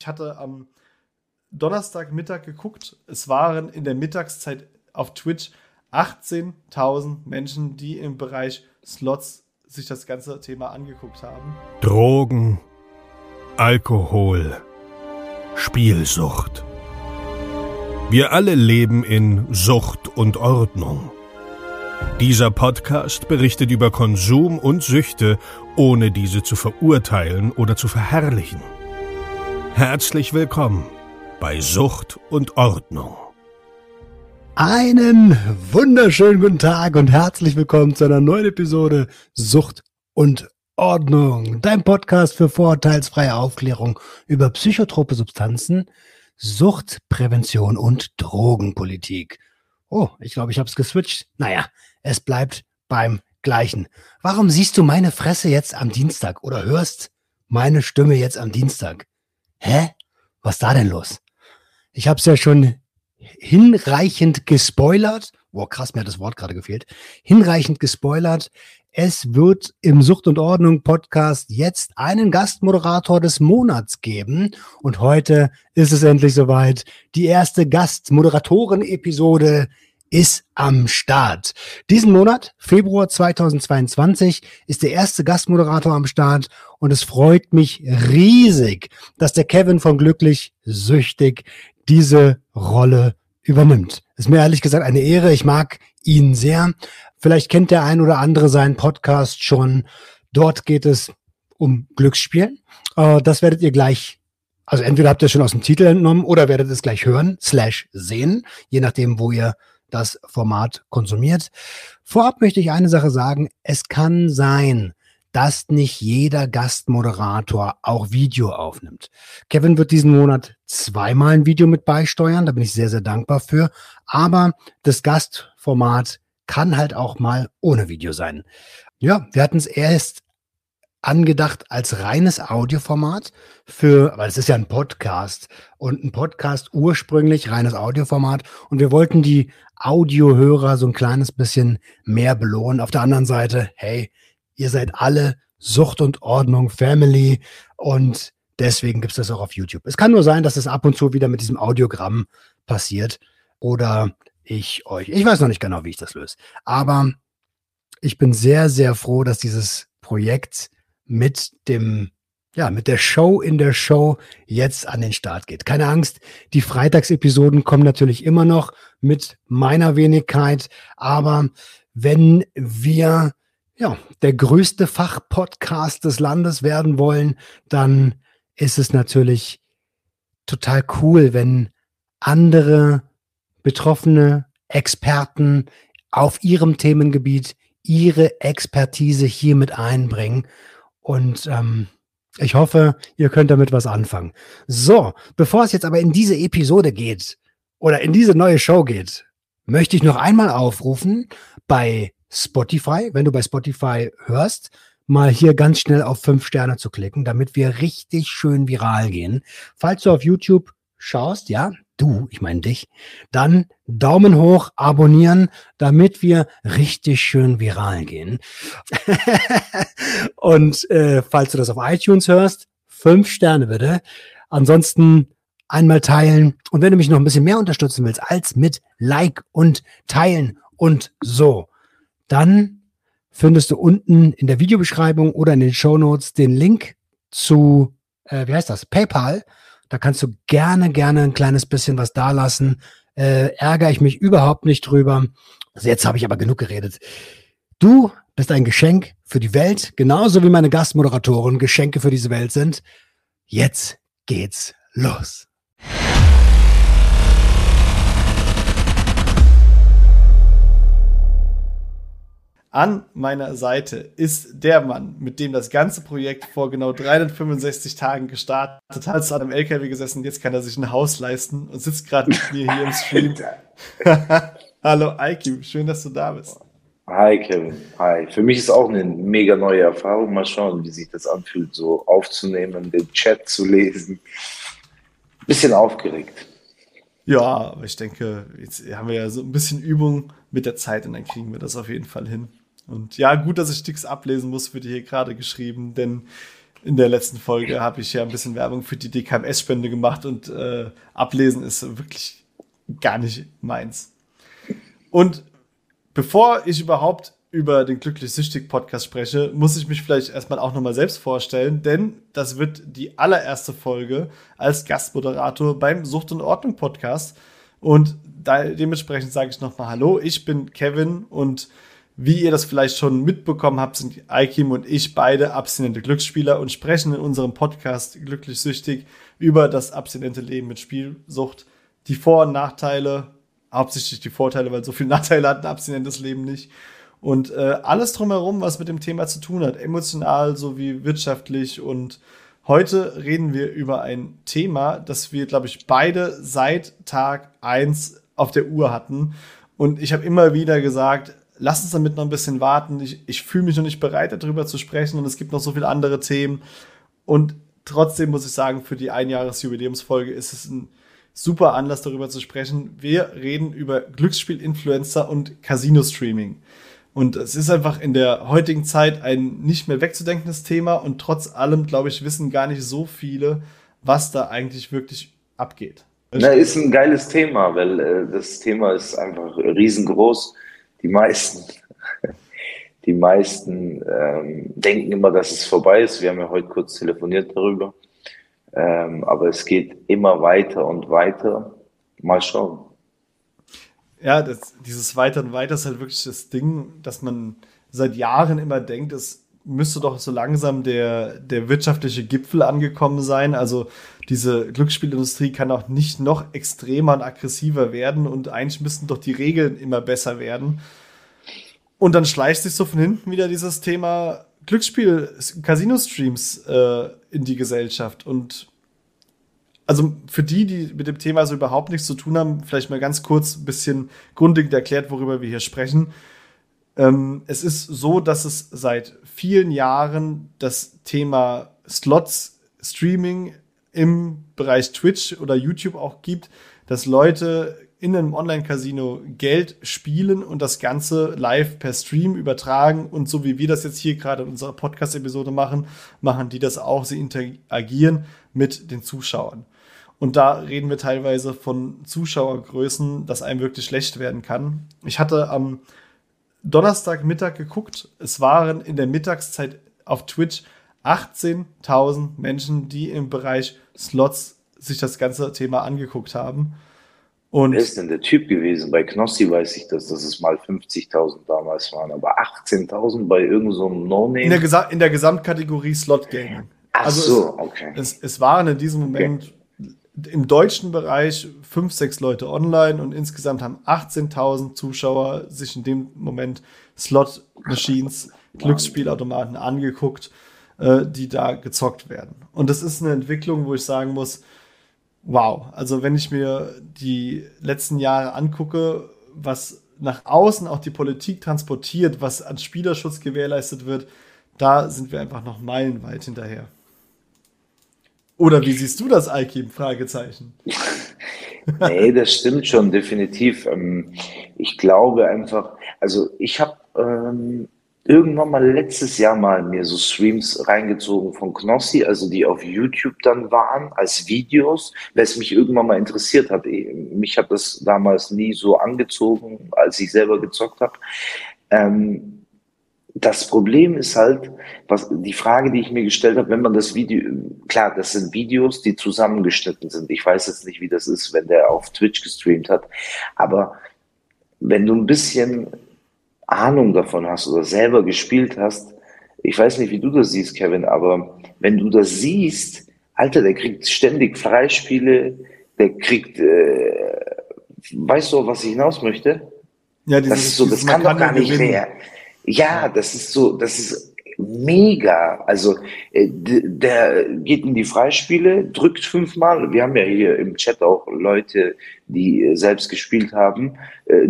Ich hatte am Donnerstagmittag geguckt. Es waren in der Mittagszeit auf Twitch 18.000 Menschen, die im Bereich Slots sich das ganze Thema angeguckt haben. Drogen, Alkohol, Spielsucht. Wir alle leben in Sucht und Ordnung. Dieser Podcast berichtet über Konsum und Süchte, ohne diese zu verurteilen oder zu verherrlichen. Herzlich willkommen bei Sucht und Ordnung. Einen wunderschönen guten Tag und herzlich willkommen zu einer neuen Episode Sucht und Ordnung, dein Podcast für vorurteilsfreie Aufklärung über psychotrope Substanzen, Suchtprävention und Drogenpolitik. Oh, ich glaube, ich habe es geswitcht. Naja, es bleibt beim gleichen. Warum siehst du meine Fresse jetzt am Dienstag oder hörst meine Stimme jetzt am Dienstag? Hä? Was ist da denn los? Ich habe es ja schon hinreichend gespoilert. Boah, krass, mir hat das Wort gerade gefehlt. Hinreichend gespoilert. Es wird im Sucht und Ordnung Podcast jetzt einen Gastmoderator des Monats geben. Und heute ist es endlich soweit. Die erste Gastmoderatoren-Episode ist am Start. Diesen Monat, Februar 2022, ist der erste Gastmoderator am Start und es freut mich riesig, dass der Kevin von Glücklich Süchtig diese Rolle übernimmt. Ist mir ehrlich gesagt eine Ehre. Ich mag ihn sehr. Vielleicht kennt der ein oder andere seinen Podcast schon. Dort geht es um Glücksspielen. Äh, das werdet ihr gleich, also entweder habt ihr es schon aus dem Titel entnommen oder werdet es gleich hören, slash sehen, je nachdem, wo ihr das Format konsumiert. Vorab möchte ich eine Sache sagen. Es kann sein, dass nicht jeder Gastmoderator auch Video aufnimmt. Kevin wird diesen Monat zweimal ein Video mit beisteuern, da bin ich sehr, sehr dankbar für. Aber das Gastformat kann halt auch mal ohne Video sein. Ja, wir hatten es erst angedacht als reines Audioformat für, weil es ist ja ein Podcast und ein Podcast ursprünglich reines Audioformat und wir wollten die Audiohörer so ein kleines bisschen mehr belohnen. Auf der anderen Seite, hey, ihr seid alle Sucht und Ordnung, Family und deswegen gibt es das auch auf YouTube. Es kann nur sein, dass es ab und zu wieder mit diesem Audiogramm passiert oder ich euch, ich weiß noch nicht genau, wie ich das löse, aber ich bin sehr, sehr froh, dass dieses Projekt mit dem ja, mit der Show in der Show jetzt an den Start geht. Keine Angst, die Freitagsepisoden kommen natürlich immer noch mit meiner Wenigkeit, aber wenn wir ja, der größte Fachpodcast des Landes werden wollen, dann ist es natürlich total cool, wenn andere betroffene Experten auf ihrem Themengebiet ihre Expertise hier mit einbringen. Und ähm, ich hoffe, ihr könnt damit was anfangen. So, bevor es jetzt aber in diese Episode geht oder in diese neue Show geht, möchte ich noch einmal aufrufen, bei Spotify, wenn du bei Spotify hörst, mal hier ganz schnell auf fünf Sterne zu klicken, damit wir richtig schön viral gehen. Falls du auf YouTube schaust, ja, du, ich meine dich, dann Daumen hoch, abonnieren, damit wir richtig schön viral gehen. Und äh, falls du das auf iTunes hörst, fünf Sterne bitte. Ansonsten einmal teilen. Und wenn du mich noch ein bisschen mehr unterstützen willst, als mit Like und Teilen und so, dann findest du unten in der Videobeschreibung oder in den Show Notes den Link zu, äh, wie heißt das, PayPal. Da kannst du gerne, gerne ein kleines bisschen was dalassen. Äh, ärgere ich mich überhaupt nicht drüber. Also jetzt habe ich aber genug geredet. Du bist ein Geschenk für die Welt, genauso wie meine Gastmoderatoren Geschenke für diese Welt sind. Jetzt geht's los. An meiner Seite ist der Mann, mit dem das ganze Projekt vor genau 365 Tagen gestartet hat. Hat an einem LKW gesessen, jetzt kann er sich ein Haus leisten und sitzt gerade mit mir hier im Stream. Hallo IQ, schön, dass du da bist. Hi Kevin, hi. Für mich ist auch eine mega neue Erfahrung. Mal schauen, wie sich das anfühlt, so aufzunehmen, den Chat zu lesen. Bisschen aufgeregt. Ja, aber ich denke, jetzt haben wir ja so ein bisschen Übung mit der Zeit und dann kriegen wir das auf jeden Fall hin. Und ja, gut, dass ich nichts ablesen muss, wird hier gerade geschrieben, denn in der letzten Folge habe ich ja ein bisschen Werbung für die DKMS-Spende gemacht und äh, ablesen ist wirklich gar nicht meins. Und bevor ich überhaupt über den Glücklich Süchtig Podcast spreche, muss ich mich vielleicht erstmal auch nochmal selbst vorstellen, denn das wird die allererste Folge als Gastmoderator beim Sucht und Ordnung Podcast. Und da, dementsprechend sage ich nochmal Hallo, ich bin Kevin und wie ihr das vielleicht schon mitbekommen habt, sind Aikim und ich beide abstinente Glücksspieler und sprechen in unserem Podcast Glücklich Süchtig über das abstinente Leben mit Spielsucht, die Vor- und Nachteile, hauptsächlich die Vorteile, weil so viele Nachteile hat ein abstinentes Leben nicht und äh, alles drumherum, was mit dem Thema zu tun hat, emotional sowie wirtschaftlich. Und heute reden wir über ein Thema, das wir, glaube ich, beide seit Tag 1 auf der Uhr hatten. Und ich habe immer wieder gesagt, lass uns damit noch ein bisschen warten. Ich, ich fühle mich noch nicht bereit, darüber zu sprechen und es gibt noch so viele andere Themen. Und trotzdem muss ich sagen, für die Einjahresjubiläumsfolge ist es ein super Anlass, darüber zu sprechen. Wir reden über Glücksspiel-Influencer und Casino-Streaming. Und es ist einfach in der heutigen Zeit ein nicht mehr wegzudenkendes Thema und trotz allem, glaube ich, wissen gar nicht so viele, was da eigentlich wirklich abgeht. Na, ist ein geiles Thema, weil äh, das Thema ist einfach riesengroß. Die meisten, die meisten ähm, denken immer, dass es vorbei ist. Wir haben ja heute kurz telefoniert darüber. Ähm, aber es geht immer weiter und weiter. Mal schauen ja, das, dieses Weiter und Weiter ist halt wirklich das Ding, dass man seit Jahren immer denkt, es müsste doch so langsam der, der wirtschaftliche Gipfel angekommen sein. Also diese Glücksspielindustrie kann auch nicht noch extremer und aggressiver werden und eigentlich müssten doch die Regeln immer besser werden. Und dann schleicht sich so von hinten wieder dieses Thema Glücksspiel, Casino-Streams äh, in die Gesellschaft. Und also für die, die mit dem Thema so überhaupt nichts zu tun haben, vielleicht mal ganz kurz ein bisschen grundlegend erklärt, worüber wir hier sprechen. Ähm, es ist so, dass es seit vielen Jahren das Thema Slots Streaming im Bereich Twitch oder YouTube auch gibt, dass Leute in einem Online-Casino Geld spielen und das Ganze live per Stream übertragen. Und so wie wir das jetzt hier gerade in unserer Podcast-Episode machen, machen die das auch. Sie interagieren mit den Zuschauern. Und da reden wir teilweise von Zuschauergrößen, dass einem wirklich schlecht werden kann. Ich hatte am Donnerstagmittag geguckt. Es waren in der Mittagszeit auf Twitch 18.000 Menschen, die im Bereich Slots sich das ganze Thema angeguckt haben. Und Wer ist denn der Typ gewesen? Bei Knossi weiß ich, dass, dass es mal 50.000 damals waren, aber 18.000 bei irgendeinem so No-Name? In, der in der Gesamtkategorie Slot Gaming. Ach also so, es, okay. Es, es waren in diesem Moment okay im deutschen Bereich fünf, sechs Leute online und insgesamt haben 18.000 Zuschauer sich in dem Moment Slot-Machines, Glücksspielautomaten angeguckt, äh, die da gezockt werden. Und das ist eine Entwicklung, wo ich sagen muss, wow, also wenn ich mir die letzten Jahre angucke, was nach außen auch die Politik transportiert, was an Spielerschutz gewährleistet wird, da sind wir einfach noch meilenweit hinterher. Oder wie siehst du das, Alkim? Fragezeichen. nee, das stimmt schon, definitiv. Ähm, ich glaube einfach, also ich habe ähm, irgendwann mal letztes Jahr mal mir so Streams reingezogen von Knossi, also die auf YouTube dann waren als Videos, es mich irgendwann mal interessiert hat. Mich hat das damals nie so angezogen, als ich selber gezockt habe. Ähm, das Problem ist halt, was die Frage, die ich mir gestellt habe, wenn man das Video, klar, das sind Videos, die zusammengeschnitten sind. Ich weiß jetzt nicht, wie das ist, wenn der auf Twitch gestreamt hat, aber wenn du ein bisschen Ahnung davon hast oder selber gespielt hast, ich weiß nicht, wie du das siehst, Kevin, aber wenn du das siehst, Alter, der kriegt ständig Freispiele, der kriegt, äh, weißt du, was ich hinaus möchte? Ja, dieses, das ist so, das kann doch gar nicht mehr. Ja, das ist so, das ist mega. Also äh, der geht in die Freispiele, drückt fünfmal. Wir haben ja hier im Chat auch Leute, die äh, selbst gespielt haben, äh,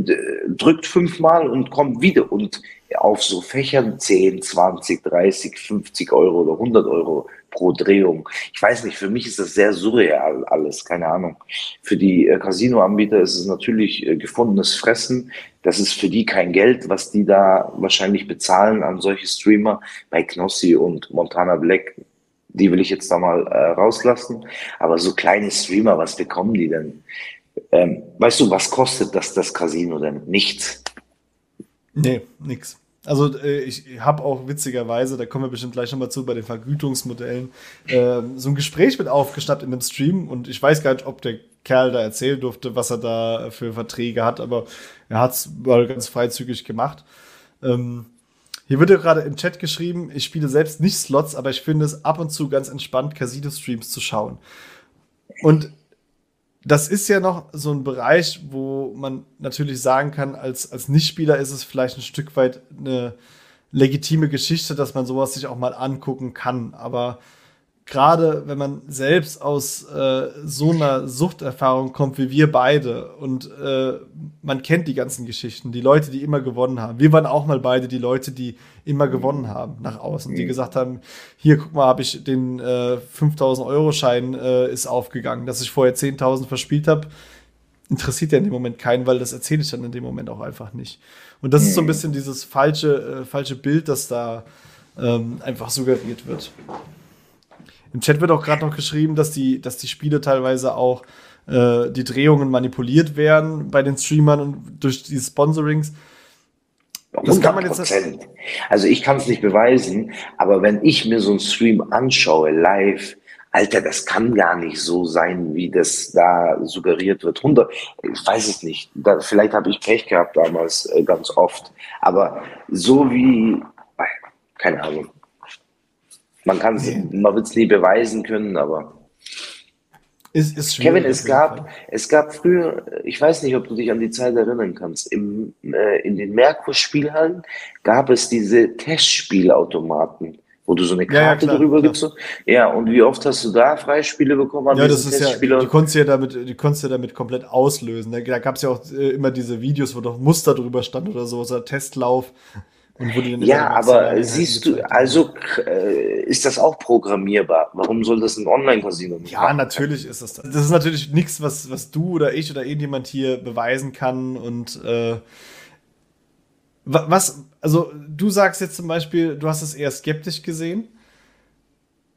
drückt fünfmal und kommt wieder und auf so Fächern 10, 20, 30, 50 Euro oder 100 Euro pro Drehung. Ich weiß nicht, für mich ist das sehr surreal alles, keine Ahnung. Für die äh, Casino-Anbieter ist es natürlich äh, gefundenes Fressen. Das ist für die kein Geld, was die da wahrscheinlich bezahlen an solche Streamer. Bei Knossi und Montana Black die will ich jetzt da mal äh, rauslassen. Aber so kleine Streamer, was bekommen die denn? Ähm, weißt du, was kostet das, das Casino denn? Nichts. Nee, nix. Also äh, ich habe auch witzigerweise, da kommen wir bestimmt gleich nochmal zu, bei den Vergütungsmodellen, äh, so ein Gespräch mit aufgeschnappt in dem Stream und ich weiß gar nicht, ob der Kerl da erzählen durfte, was er da für Verträge hat, aber er hat es mal ganz freizügig gemacht. Ähm, hier wird ja gerade im Chat geschrieben, ich spiele selbst nicht Slots, aber ich finde es ab und zu ganz entspannt, Casino-Streams zu schauen. Und das ist ja noch so ein Bereich, wo man natürlich sagen kann, als, als Nichtspieler ist es vielleicht ein Stück weit eine legitime Geschichte, dass man sowas sich auch mal angucken kann. Aber gerade wenn man selbst aus äh, so einer Suchterfahrung kommt wie wir beide und äh, man kennt die ganzen Geschichten, die Leute, die immer gewonnen haben. Wir waren auch mal beide die Leute, die immer gewonnen haben nach außen, die mhm. gesagt haben, hier guck mal, habe ich den äh, 5000 Euro Schein äh, ist aufgegangen, dass ich vorher 10.000 verspielt habe. Interessiert ja in dem Moment keinen, weil das erzähle ich dann in dem Moment auch einfach nicht. Und das ist so ein mhm. bisschen dieses falsche, äh, falsche Bild, das da ähm, einfach suggeriert wird. Im Chat wird auch gerade noch geschrieben, dass die, dass die Spiele teilweise auch äh, die Drehungen manipuliert werden bei den Streamern und durch die Sponsorings. Das kann man jetzt also ich kann es nicht beweisen, aber wenn ich mir so einen Stream anschaue, live, Alter, das kann gar nicht so sein, wie das da suggeriert wird. 100, ich weiß es nicht. Da, vielleicht habe ich Pech gehabt damals äh, ganz oft. Aber so wie, keine Ahnung. Man kann es, man wird es nie beweisen können, aber. Ist, ist Kevin, es gab, es gab früher, ich weiß nicht, ob du dich an die Zeit erinnern kannst, im, äh, in den Merkur-Spielhallen gab es diese Testspielautomaten, wo du so eine Karte ja, ja, klar, drüber klar. gibst. Ja, und wie oft hast du da Freispiele bekommen? Ja, das ist ja, die konntest du ja damit, die konntest ja damit komplett auslösen. Da, da gab es ja auch äh, immer diese Videos, wo doch Muster drüber stand oder so, so Testlauf ja, aber siehst du, also äh, ist das auch programmierbar? Warum soll das ein Online-Casino nicht Ja, machen? natürlich ist das das. Das ist natürlich nichts, was, was du oder ich oder irgendjemand hier beweisen kann und äh, was, also du sagst jetzt zum Beispiel, du hast es eher skeptisch gesehen.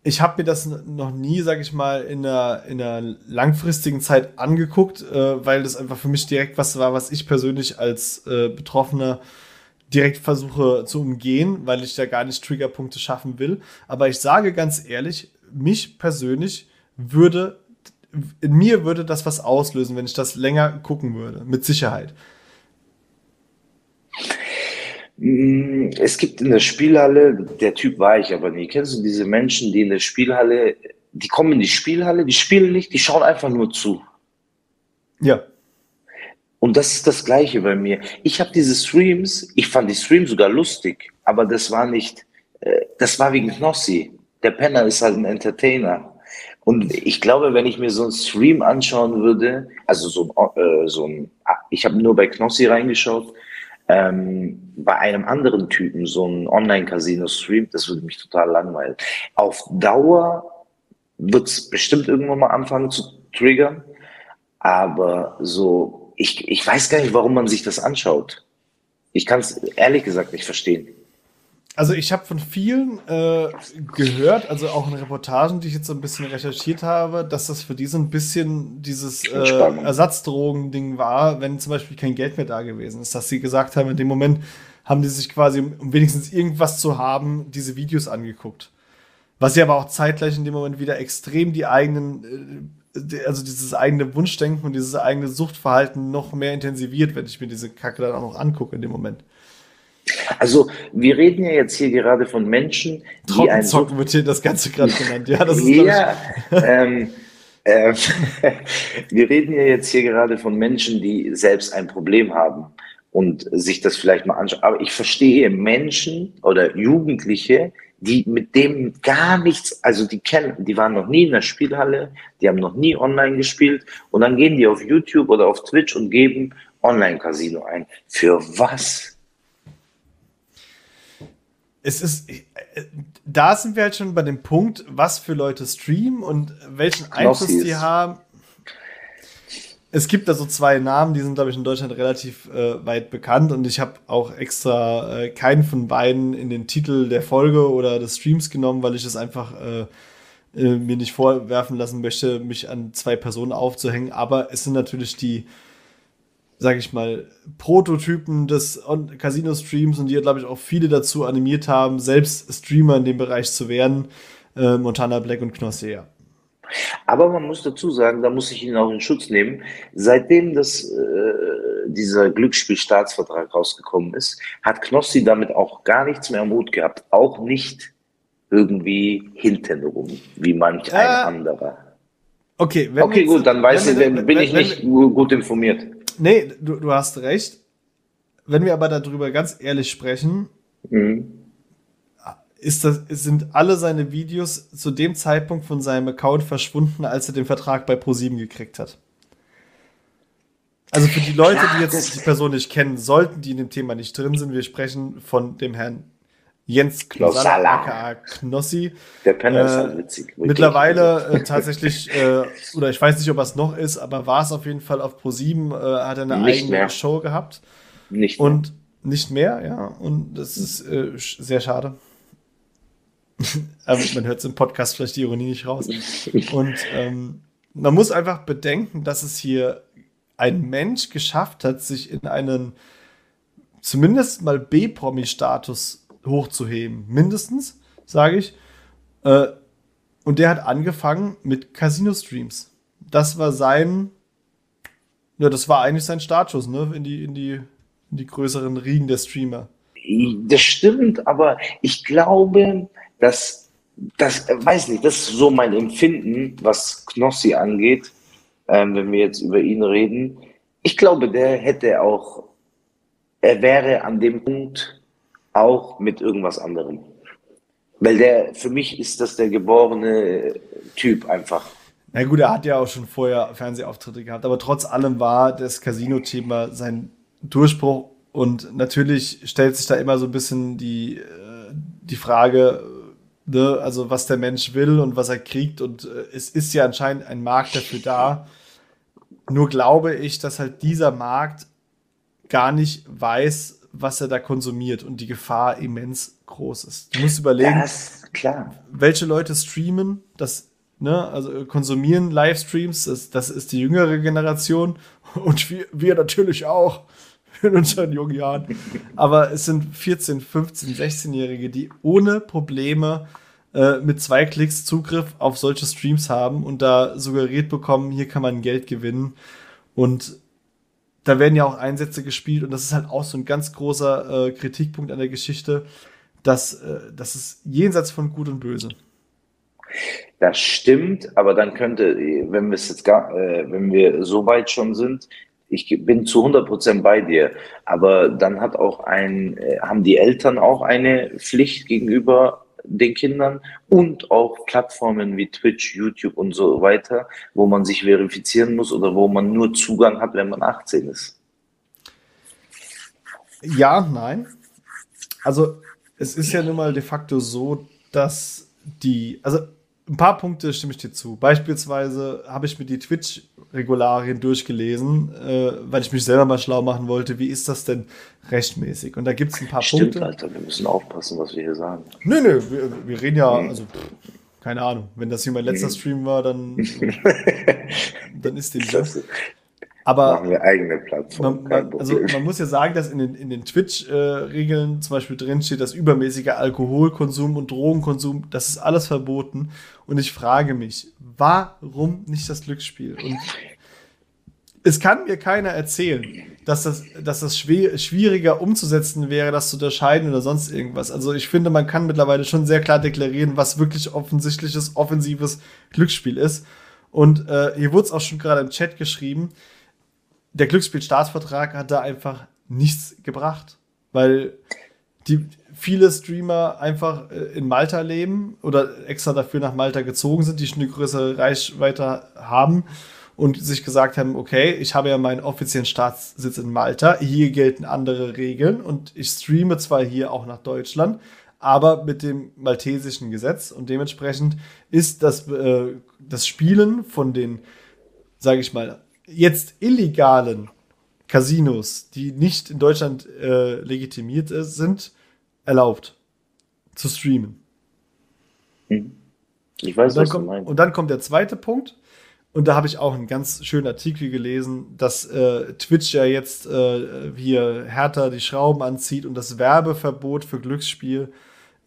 Ich habe mir das noch nie, sag ich mal, in einer, in einer langfristigen Zeit angeguckt, äh, weil das einfach für mich direkt was war, was ich persönlich als äh, Betroffener direkt versuche zu umgehen, weil ich da gar nicht Triggerpunkte schaffen will. Aber ich sage ganz ehrlich, mich persönlich würde, in mir würde das was auslösen, wenn ich das länger gucken würde, mit Sicherheit. Mm, es gibt in der Spielhalle, der Typ war ich aber nie. Kennst du diese Menschen, die in der Spielhalle, die kommen in die Spielhalle, die spielen nicht, die schauen einfach nur zu. Ja. Und das ist das Gleiche bei mir. Ich habe diese Streams, ich fand die Streams sogar lustig, aber das war nicht, äh, das war wegen Knossi. Der Penner ist halt ein Entertainer. Und ich glaube, wenn ich mir so einen Stream anschauen würde, also so, äh, so ein, ich habe nur bei Knossi reingeschaut, ähm, bei einem anderen Typen, so ein Online-Casino-Stream, das würde mich total langweilen. Auf Dauer wird es bestimmt irgendwann mal anfangen zu triggern, aber so ich, ich weiß gar nicht, warum man sich das anschaut. Ich kann es ehrlich gesagt nicht verstehen. Also ich habe von vielen äh, gehört, also auch in Reportagen, die ich jetzt so ein bisschen recherchiert habe, dass das für die so ein bisschen dieses äh, Ersatzdrogen-Ding war, wenn zum Beispiel kein Geld mehr da gewesen ist. Dass sie gesagt haben, in dem Moment haben die sich quasi, um wenigstens irgendwas zu haben, diese Videos angeguckt. Was sie aber auch zeitgleich in dem Moment wieder extrem die eigenen äh, also dieses eigene Wunschdenken und dieses eigene Suchtverhalten noch mehr intensiviert, wenn ich mir diese Kacke dann auch noch angucke in dem Moment. Also wir reden ja jetzt hier gerade von Menschen, die Trockenzocken wird hier das Ganze gerade genannt. Ja, das ist ja, ähm, äh, wir reden ja jetzt hier gerade von Menschen, die selbst ein Problem haben und sich das vielleicht mal anschauen. Aber ich verstehe Menschen oder Jugendliche, die mit dem gar nichts, also die kennen, die waren noch nie in der Spielhalle, die haben noch nie online gespielt und dann gehen die auf YouTube oder auf Twitch und geben Online-Casino ein. Für was? Es ist, da sind wir halt schon bei dem Punkt, was für Leute streamen und welchen Einfluss die haben es gibt da so zwei Namen, die sind, glaube ich, in Deutschland relativ äh, weit bekannt und ich habe auch extra äh, keinen von beiden in den Titel der Folge oder des Streams genommen, weil ich es einfach äh, äh, mir nicht vorwerfen lassen möchte, mich an zwei Personen aufzuhängen. Aber es sind natürlich die, sag ich mal, Prototypen des Casino-Streams und die, glaube ich, auch viele dazu animiert haben, selbst Streamer in dem Bereich zu werden. Äh, Montana Black und Knossi, ja. Aber man muss dazu sagen, da muss ich ihn auch in Schutz nehmen. Seitdem das, äh, dieser Glücksspielstaatsvertrag rausgekommen ist, hat Knossi damit auch gar nichts mehr am Hut gehabt. Auch nicht irgendwie hintenrum, wie manch äh, ein anderer. Okay, okay gut, dann weiß ich, bin wenn, ich nicht wenn, gut informiert. Nee, du, du hast recht. Wenn wir aber darüber ganz ehrlich sprechen, mhm ist das, sind alle seine Videos zu dem Zeitpunkt von seinem Account verschwunden, als er den Vertrag bei ProSieben gekriegt hat. Also für die Leute, die jetzt die Person nicht kennen, sollten die in dem Thema nicht drin sind, wir sprechen von dem Herrn Jens Knossala, Knossi. Der Penner äh, ist halt witzig. Mittlerweile äh, tatsächlich, äh, oder ich weiß nicht, ob es noch ist, aber war es auf jeden Fall auf Pro7, äh, hat er eine nicht eigene mehr. Show gehabt. Nicht mehr. Und nicht mehr, ja. Und das ist äh, sehr schade. Aber man hört es im Podcast vielleicht die Ironie nicht raus. Und ähm, man muss einfach bedenken, dass es hier ein Mensch geschafft hat, sich in einen zumindest mal B-Promi-Status hochzuheben. Mindestens, sage ich. Äh, und der hat angefangen mit Casino-Streams. Das war sein, ja, das war eigentlich sein Startschuss, ne, in die, in die, in die größeren Riegen der Streamer. Das stimmt, aber ich glaube, dass das, weiß nicht, das ist so mein Empfinden, was Knossi angeht, ähm, wenn wir jetzt über ihn reden. Ich glaube, der hätte auch, er wäre an dem Punkt auch mit irgendwas anderem. Weil der, für mich ist das der geborene Typ einfach. Na gut, er hat ja auch schon vorher Fernsehauftritte gehabt, aber trotz allem war das Casino-Thema sein Durchbruch und natürlich stellt sich da immer so ein bisschen die, äh, die Frage, ne, also was der Mensch will und was er kriegt. Und äh, es ist ja anscheinend ein Markt dafür da. Nur glaube ich, dass halt dieser Markt gar nicht weiß, was er da konsumiert und die Gefahr immens groß ist. Du musst überlegen, das, welche Leute streamen, das, ne, also konsumieren Livestreams, das, das ist die jüngere Generation und wir, wir natürlich auch in unseren jungen Jahren. Aber es sind 14, 15, 16-Jährige, die ohne Probleme äh, mit zwei Klicks Zugriff auf solche Streams haben und da suggeriert bekommen, hier kann man Geld gewinnen. Und da werden ja auch Einsätze gespielt und das ist halt auch so ein ganz großer äh, Kritikpunkt an der Geschichte, dass äh, das ist jenseits von Gut und Böse. Das stimmt, aber dann könnte, wenn wir es jetzt gar, äh, wenn wir so weit schon sind, ich bin zu 100 Prozent bei dir. Aber dann hat auch ein, äh, haben die Eltern auch eine Pflicht gegenüber den Kindern und auch Plattformen wie Twitch, YouTube und so weiter, wo man sich verifizieren muss oder wo man nur Zugang hat, wenn man 18 ist. Ja, nein. Also es ist ja nun mal de facto so, dass die, also ein paar Punkte stimme ich dir zu. Beispielsweise habe ich mir die Twitch-Regularien durchgelesen, äh, weil ich mich selber mal schlau machen wollte. Wie ist das denn rechtmäßig? Und da gibt es ein paar Stimmt, Punkte. Alter, wir müssen aufpassen, was wir hier sagen. Nö, nö, wir, wir reden ja, also pff, keine Ahnung. Wenn das hier mein letzter Stream war, dann, dann ist so. Aber machen wir eigene Plattform. Man, man, also man muss ja sagen, dass in den, in den Twitch-Regeln äh, zum Beispiel drin steht, dass übermäßiger Alkoholkonsum und Drogenkonsum, das ist alles verboten. Und ich frage mich, warum nicht das Glücksspiel? Und es kann mir keiner erzählen, dass das, dass das schwieriger umzusetzen wäre, das zu unterscheiden oder sonst irgendwas. Also ich finde, man kann mittlerweile schon sehr klar deklarieren, was wirklich offensichtliches, offensives Glücksspiel ist. Und äh, hier wurde es auch schon gerade im Chat geschrieben, der Glücksspielstaatsvertrag hat da einfach nichts gebracht, weil die viele Streamer einfach äh, in Malta leben oder extra dafür nach Malta gezogen sind, die schon eine größere Reichweite haben und sich gesagt haben, okay, ich habe ja meinen offiziellen Staatssitz in Malta, hier gelten andere Regeln und ich streame zwar hier auch nach Deutschland, aber mit dem maltesischen Gesetz und dementsprechend ist das, äh, das Spielen von den, sage ich mal, jetzt illegalen Casinos, die nicht in Deutschland äh, legitimiert sind, erlaubt zu streamen. Mhm. Ich weiß, was kommt, du meinst. Und dann kommt der zweite Punkt. Und da habe ich auch einen ganz schönen Artikel gelesen, dass äh, Twitch ja jetzt äh, hier härter die Schrauben anzieht und das Werbeverbot für Glücksspiel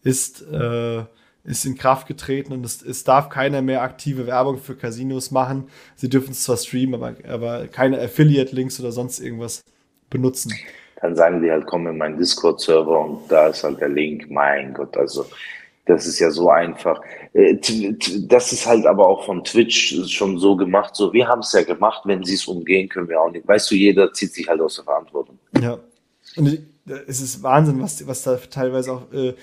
ist, äh, ist in Kraft getreten und es, es darf keiner mehr aktive Werbung für Casinos machen. Sie dürfen es zwar streamen, aber, aber keine Affiliate-Links oder sonst irgendwas benutzen. Dann sagen die halt, komm in meinen Discord-Server und da ist halt der Link. Mein Gott, also das ist ja so einfach. Äh, das ist halt aber auch von Twitch schon so gemacht. So, wir haben es ja gemacht, wenn sie es umgehen, können wir auch nicht. Weißt du, jeder zieht sich halt aus der Verantwortung. Ja. Und es ist Wahnsinn, was, was da teilweise auch äh,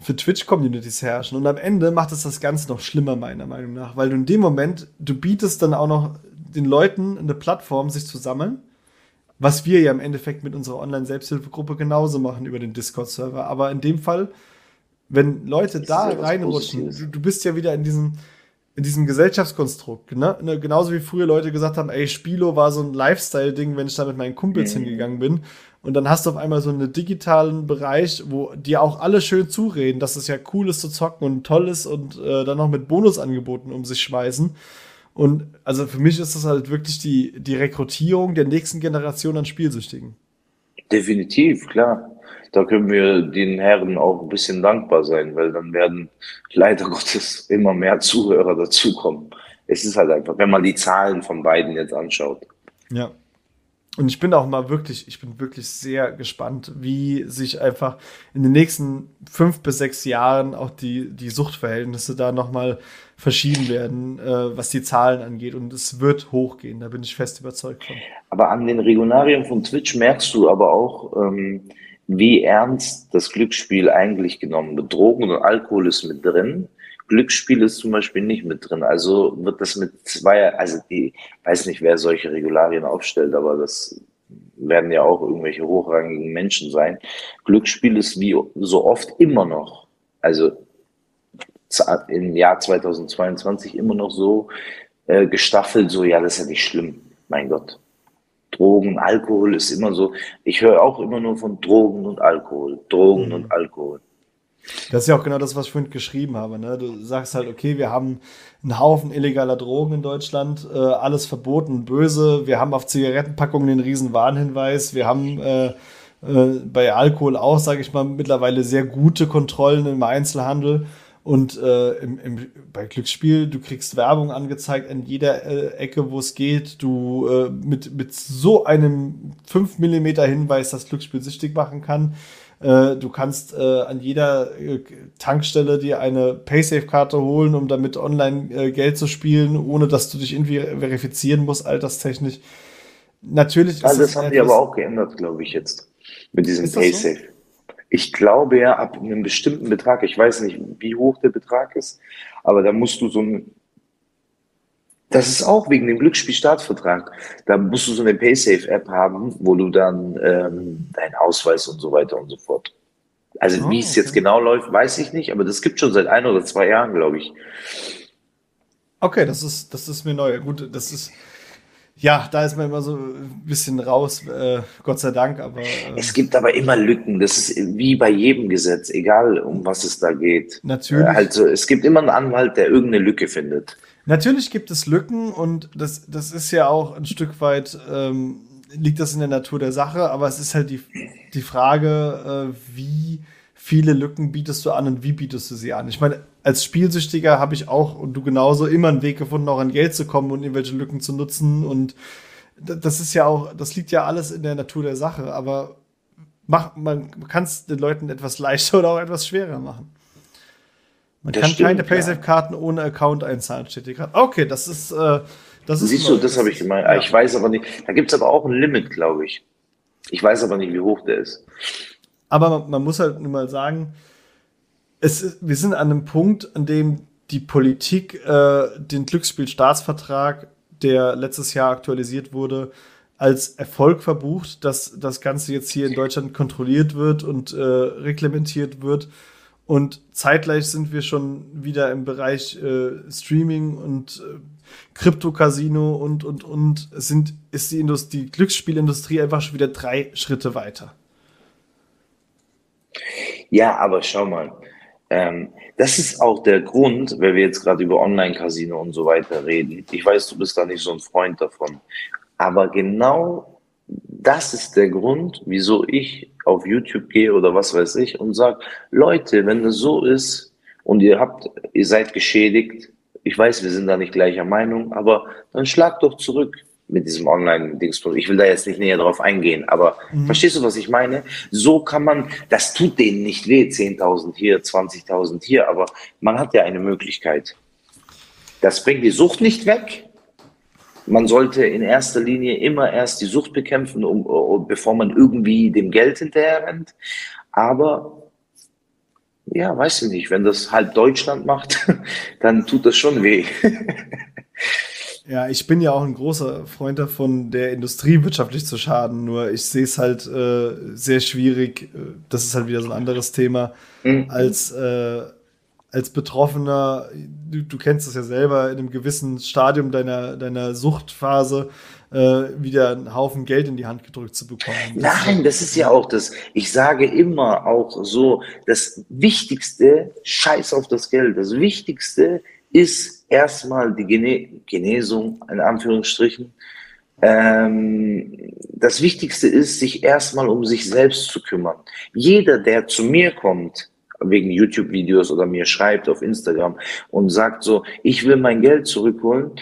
für Twitch-Communities herrschen. Und am Ende macht es das Ganze noch schlimmer, meiner Meinung nach. Weil du in dem Moment, du bietest dann auch noch den Leuten eine Plattform, sich zu sammeln. Was wir ja im Endeffekt mit unserer Online-Selbsthilfegruppe genauso machen über den Discord-Server. Aber in dem Fall wenn Leute da reinrutschen, du, du, bist ja wieder in diesem, in diesem Gesellschaftskonstrukt, ne? ne? Genauso wie früher Leute gesagt haben, ey, Spilo war so ein Lifestyle-Ding, wenn ich da mit meinen Kumpels mhm. hingegangen bin. Und dann hast du auf einmal so einen digitalen Bereich, wo dir auch alle schön zureden, dass es ja cool ist zu zocken und toll ist und äh, dann noch mit Bonusangeboten um sich schmeißen. Und also für mich ist das halt wirklich die, die Rekrutierung der nächsten Generation an Spielsüchtigen. Definitiv, klar da können wir den Herren auch ein bisschen dankbar sein, weil dann werden leider Gottes immer mehr Zuhörer dazukommen. Es ist halt einfach, wenn man die Zahlen von beiden jetzt anschaut. Ja. Und ich bin auch mal wirklich, ich bin wirklich sehr gespannt, wie sich einfach in den nächsten fünf bis sechs Jahren auch die, die Suchtverhältnisse da nochmal verschieben werden, äh, was die Zahlen angeht. Und es wird hochgehen, da bin ich fest überzeugt von. Aber an den Regularien von Twitch merkst du aber auch, ähm, wie ernst das Glücksspiel eigentlich genommen wird. Drogen und Alkohol ist mit drin. Glücksspiel ist zum Beispiel nicht mit drin. Also wird das mit zwei, also ich weiß nicht, wer solche Regularien aufstellt, aber das werden ja auch irgendwelche hochrangigen Menschen sein. Glücksspiel ist wie so oft immer noch, also im Jahr 2022 immer noch so äh, gestaffelt, so ja, das ist ja nicht schlimm, mein Gott. Drogen, Alkohol ist immer so. Ich höre auch immer nur von Drogen und Alkohol, Drogen mhm. und Alkohol. Das ist ja auch genau das, was ich vorhin geschrieben habe. Ne? Du sagst halt, okay, wir haben einen Haufen illegaler Drogen in Deutschland, äh, alles verboten, böse. Wir haben auf Zigarettenpackungen den riesen Warnhinweis. Wir haben äh, äh, bei Alkohol auch, sage ich mal, mittlerweile sehr gute Kontrollen im Einzelhandel. Und äh, im, im, bei Glücksspiel, du kriegst Werbung angezeigt an jeder äh, Ecke, wo es geht. Du äh, mit, mit so einem 5 mm Hinweis das Glücksspiel süchtig machen kann. Äh, du kannst äh, an jeder äh, Tankstelle dir eine Paysafe-Karte holen, um damit online Geld zu spielen, ohne dass du dich irgendwie verifizieren musst, alterstechnisch. Natürlich also das haben die aber auch geändert, glaube ich, jetzt. Mit diesem Paysafe. So? Ich glaube ja, ab einem bestimmten Betrag, ich weiß nicht, wie hoch der Betrag ist, aber da musst du so ein, das ist auch wegen dem Glücksspielstaatsvertrag. Da musst du so eine Paysafe-App haben, wo du dann ähm, deinen Ausweis und so weiter und so fort. Also oh, wie es jetzt genau läuft, weiß ich nicht, aber das gibt schon seit ein oder zwei Jahren, glaube ich. Okay, das ist, das ist mir neu. Gut, das ist, ja, da ist man immer so ein bisschen raus, äh, Gott sei Dank. Aber äh, es gibt aber immer Lücken. Das ist wie bei jedem Gesetz, egal um was es da geht. Natürlich. Äh, also es gibt immer einen Anwalt, der irgendeine Lücke findet. Natürlich gibt es Lücken und das, das ist ja auch ein Stück weit ähm, liegt das in der Natur der Sache. Aber es ist halt die die Frage, äh, wie viele Lücken bietest du an und wie bietest du sie an? Ich meine, als Spielsüchtiger habe ich auch und du genauso immer einen Weg gefunden, auch an Geld zu kommen und irgendwelche Lücken zu nutzen. Und das ist ja auch, das liegt ja alles in der Natur der Sache, aber mach, man kann es den Leuten etwas leichter oder auch etwas schwerer machen. Man das kann stimmt, keine Paysafe-Karten ohne Account einzahlen, steht hier gerade. Okay, das ist. Äh, das ist Siehst du, das habe ich gemeint. Ja. Ich weiß aber nicht. Da gibt es aber auch ein Limit, glaube ich. Ich weiß aber nicht, wie hoch der ist. Aber man, man muss halt nur mal sagen, es ist, wir sind an einem Punkt, an dem die Politik äh, den Glücksspielstaatsvertrag, der letztes Jahr aktualisiert wurde, als Erfolg verbucht, dass das Ganze jetzt hier in Deutschland kontrolliert wird und äh, reglementiert wird. Und zeitgleich sind wir schon wieder im Bereich äh, Streaming und äh, Krypto-Casino und, und, und. Sind, ist die, die Glücksspielindustrie einfach schon wieder drei Schritte weiter. Ja, aber schau mal, ähm, das ist auch der Grund, wenn wir jetzt gerade über Online-Casino und so weiter reden. Ich weiß, du bist da nicht so ein Freund davon. Aber genau das ist der Grund, wieso ich auf YouTube gehe oder was weiß ich und sage, Leute, wenn es so ist und ihr habt, ihr seid geschädigt, ich weiß, wir sind da nicht gleicher Meinung, aber dann schlagt doch zurück mit diesem Online-Dings. Ich will da jetzt nicht näher drauf eingehen, aber mhm. verstehst du, was ich meine? So kann man, das tut denen nicht weh, 10.000 hier, 20.000 hier, aber man hat ja eine Möglichkeit. Das bringt die Sucht nicht weg. Man sollte in erster Linie immer erst die Sucht bekämpfen, um, um, bevor man irgendwie dem Geld hinterher rennt. Aber ja, weiß ich nicht, wenn das halb Deutschland macht, dann tut das schon weh. Ja, ich bin ja auch ein großer Freund davon, der Industrie wirtschaftlich zu schaden. Nur ich sehe es halt äh, sehr schwierig. Das ist halt wieder so ein anderes Thema mhm. als äh, als Betroffener. Du, du, kennst es ja selber in einem gewissen Stadium deiner deiner Suchtphase äh, wieder einen Haufen Geld in die Hand gedrückt zu bekommen. Nein, das ist ja auch das. Ich sage immer auch so: Das Wichtigste, Scheiß auf das Geld. Das Wichtigste ist erstmal die Gene Genesung, in Anführungsstrichen. Ähm, das Wichtigste ist, sich erstmal um sich selbst zu kümmern. Jeder, der zu mir kommt, wegen YouTube-Videos oder mir schreibt auf Instagram und sagt so, ich will mein Geld zurückholen,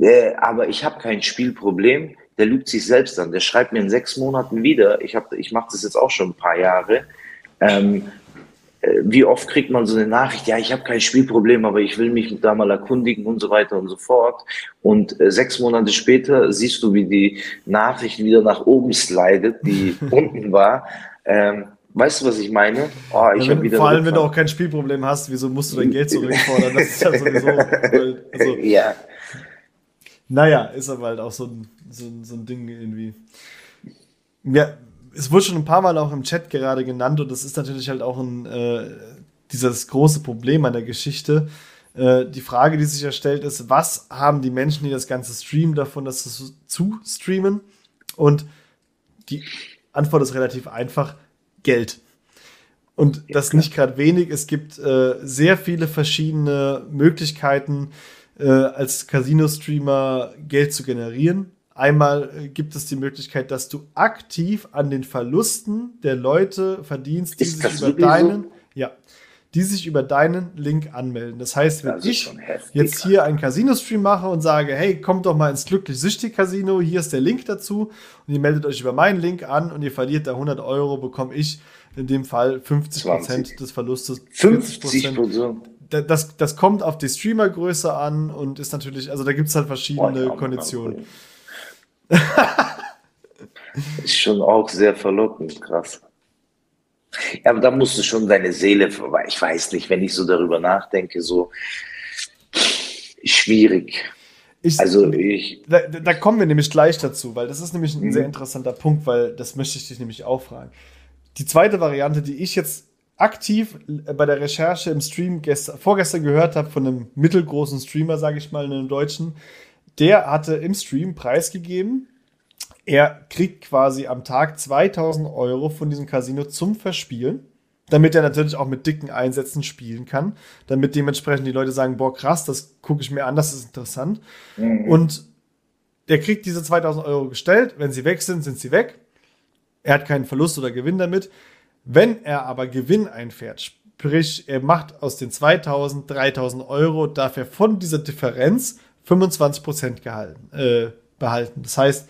äh, aber ich habe kein Spielproblem, der lügt sich selbst an. Der schreibt mir in sechs Monaten wieder, ich, ich mache das jetzt auch schon ein paar Jahre, ähm, äh, wie oft kriegt man so eine Nachricht, ja, ich habe kein Spielproblem, aber ich will mich da mal erkundigen und so weiter und so fort. Und äh, sechs Monate später siehst du, wie die Nachricht wieder nach oben slidet, die unten war. Ähm, weißt du, was ich meine? Oh, ich ja, wenn, vor allem, wenn du auch kein Spielproblem hast, wieso musst du dein Geld zurückfordern? Das ist ja sowieso. also, ja. Naja, ist aber halt auch so ein, so, so ein Ding irgendwie. Ja, es wurde schon ein paar Mal auch im Chat gerade genannt und das ist natürlich halt auch ein, äh, dieses große Problem an der Geschichte. Äh, die Frage, die sich ja stellt, ist, was haben die Menschen, die das Ganze streamen, davon, dass sie zu streamen? Und die Antwort ist relativ einfach: Geld. Und das nicht gerade wenig. Es gibt äh, sehr viele verschiedene Möglichkeiten, äh, als Casino-Streamer Geld zu generieren. Einmal äh, gibt es die Möglichkeit, dass du aktiv an den Verlusten der Leute verdienst, die sich über deinen, ja, die sich über deinen Link anmelden. Das heißt, wenn das ich jetzt hier einen Casino-Stream mache und sage, hey, kommt doch mal ins Glücklich-Süchtig-Casino, hier ist der Link dazu und ihr meldet euch über meinen Link an und ihr verliert da 100 Euro, bekomme ich in dem Fall 50 Prozent des Verlustes. 50 Prozent. Das, das kommt auf die Streamergröße an und ist natürlich, also da gibt es halt verschiedene oh, Konditionen ist schon auch sehr verlockend, krass. Ja, aber da musst du schon deine Seele, ich weiß nicht, wenn ich so darüber nachdenke, so schwierig. Ich, also ich. Da, da, kommen wir nämlich gleich dazu, weil das ist nämlich ein mhm. sehr interessanter Punkt, weil das möchte ich dich nämlich auch fragen. Die zweite Variante, die ich jetzt aktiv bei der Recherche im Stream gestern, vorgestern gehört habe von einem mittelgroßen Streamer, sage ich mal, einem Deutschen, der hatte im Stream preisgegeben, er kriegt quasi am Tag 2000 Euro von diesem Casino zum Verspielen, damit er natürlich auch mit dicken Einsätzen spielen kann, damit dementsprechend die Leute sagen, boah, krass, das gucke ich mir an, das ist interessant. Mhm. Und der kriegt diese 2000 Euro gestellt, wenn sie weg sind, sind sie weg. Er hat keinen Verlust oder Gewinn damit. Wenn er aber Gewinn einfährt, sprich, er macht aus den 2000 3000 Euro, darf er von dieser Differenz 25 gehalten, äh, behalten. Das heißt,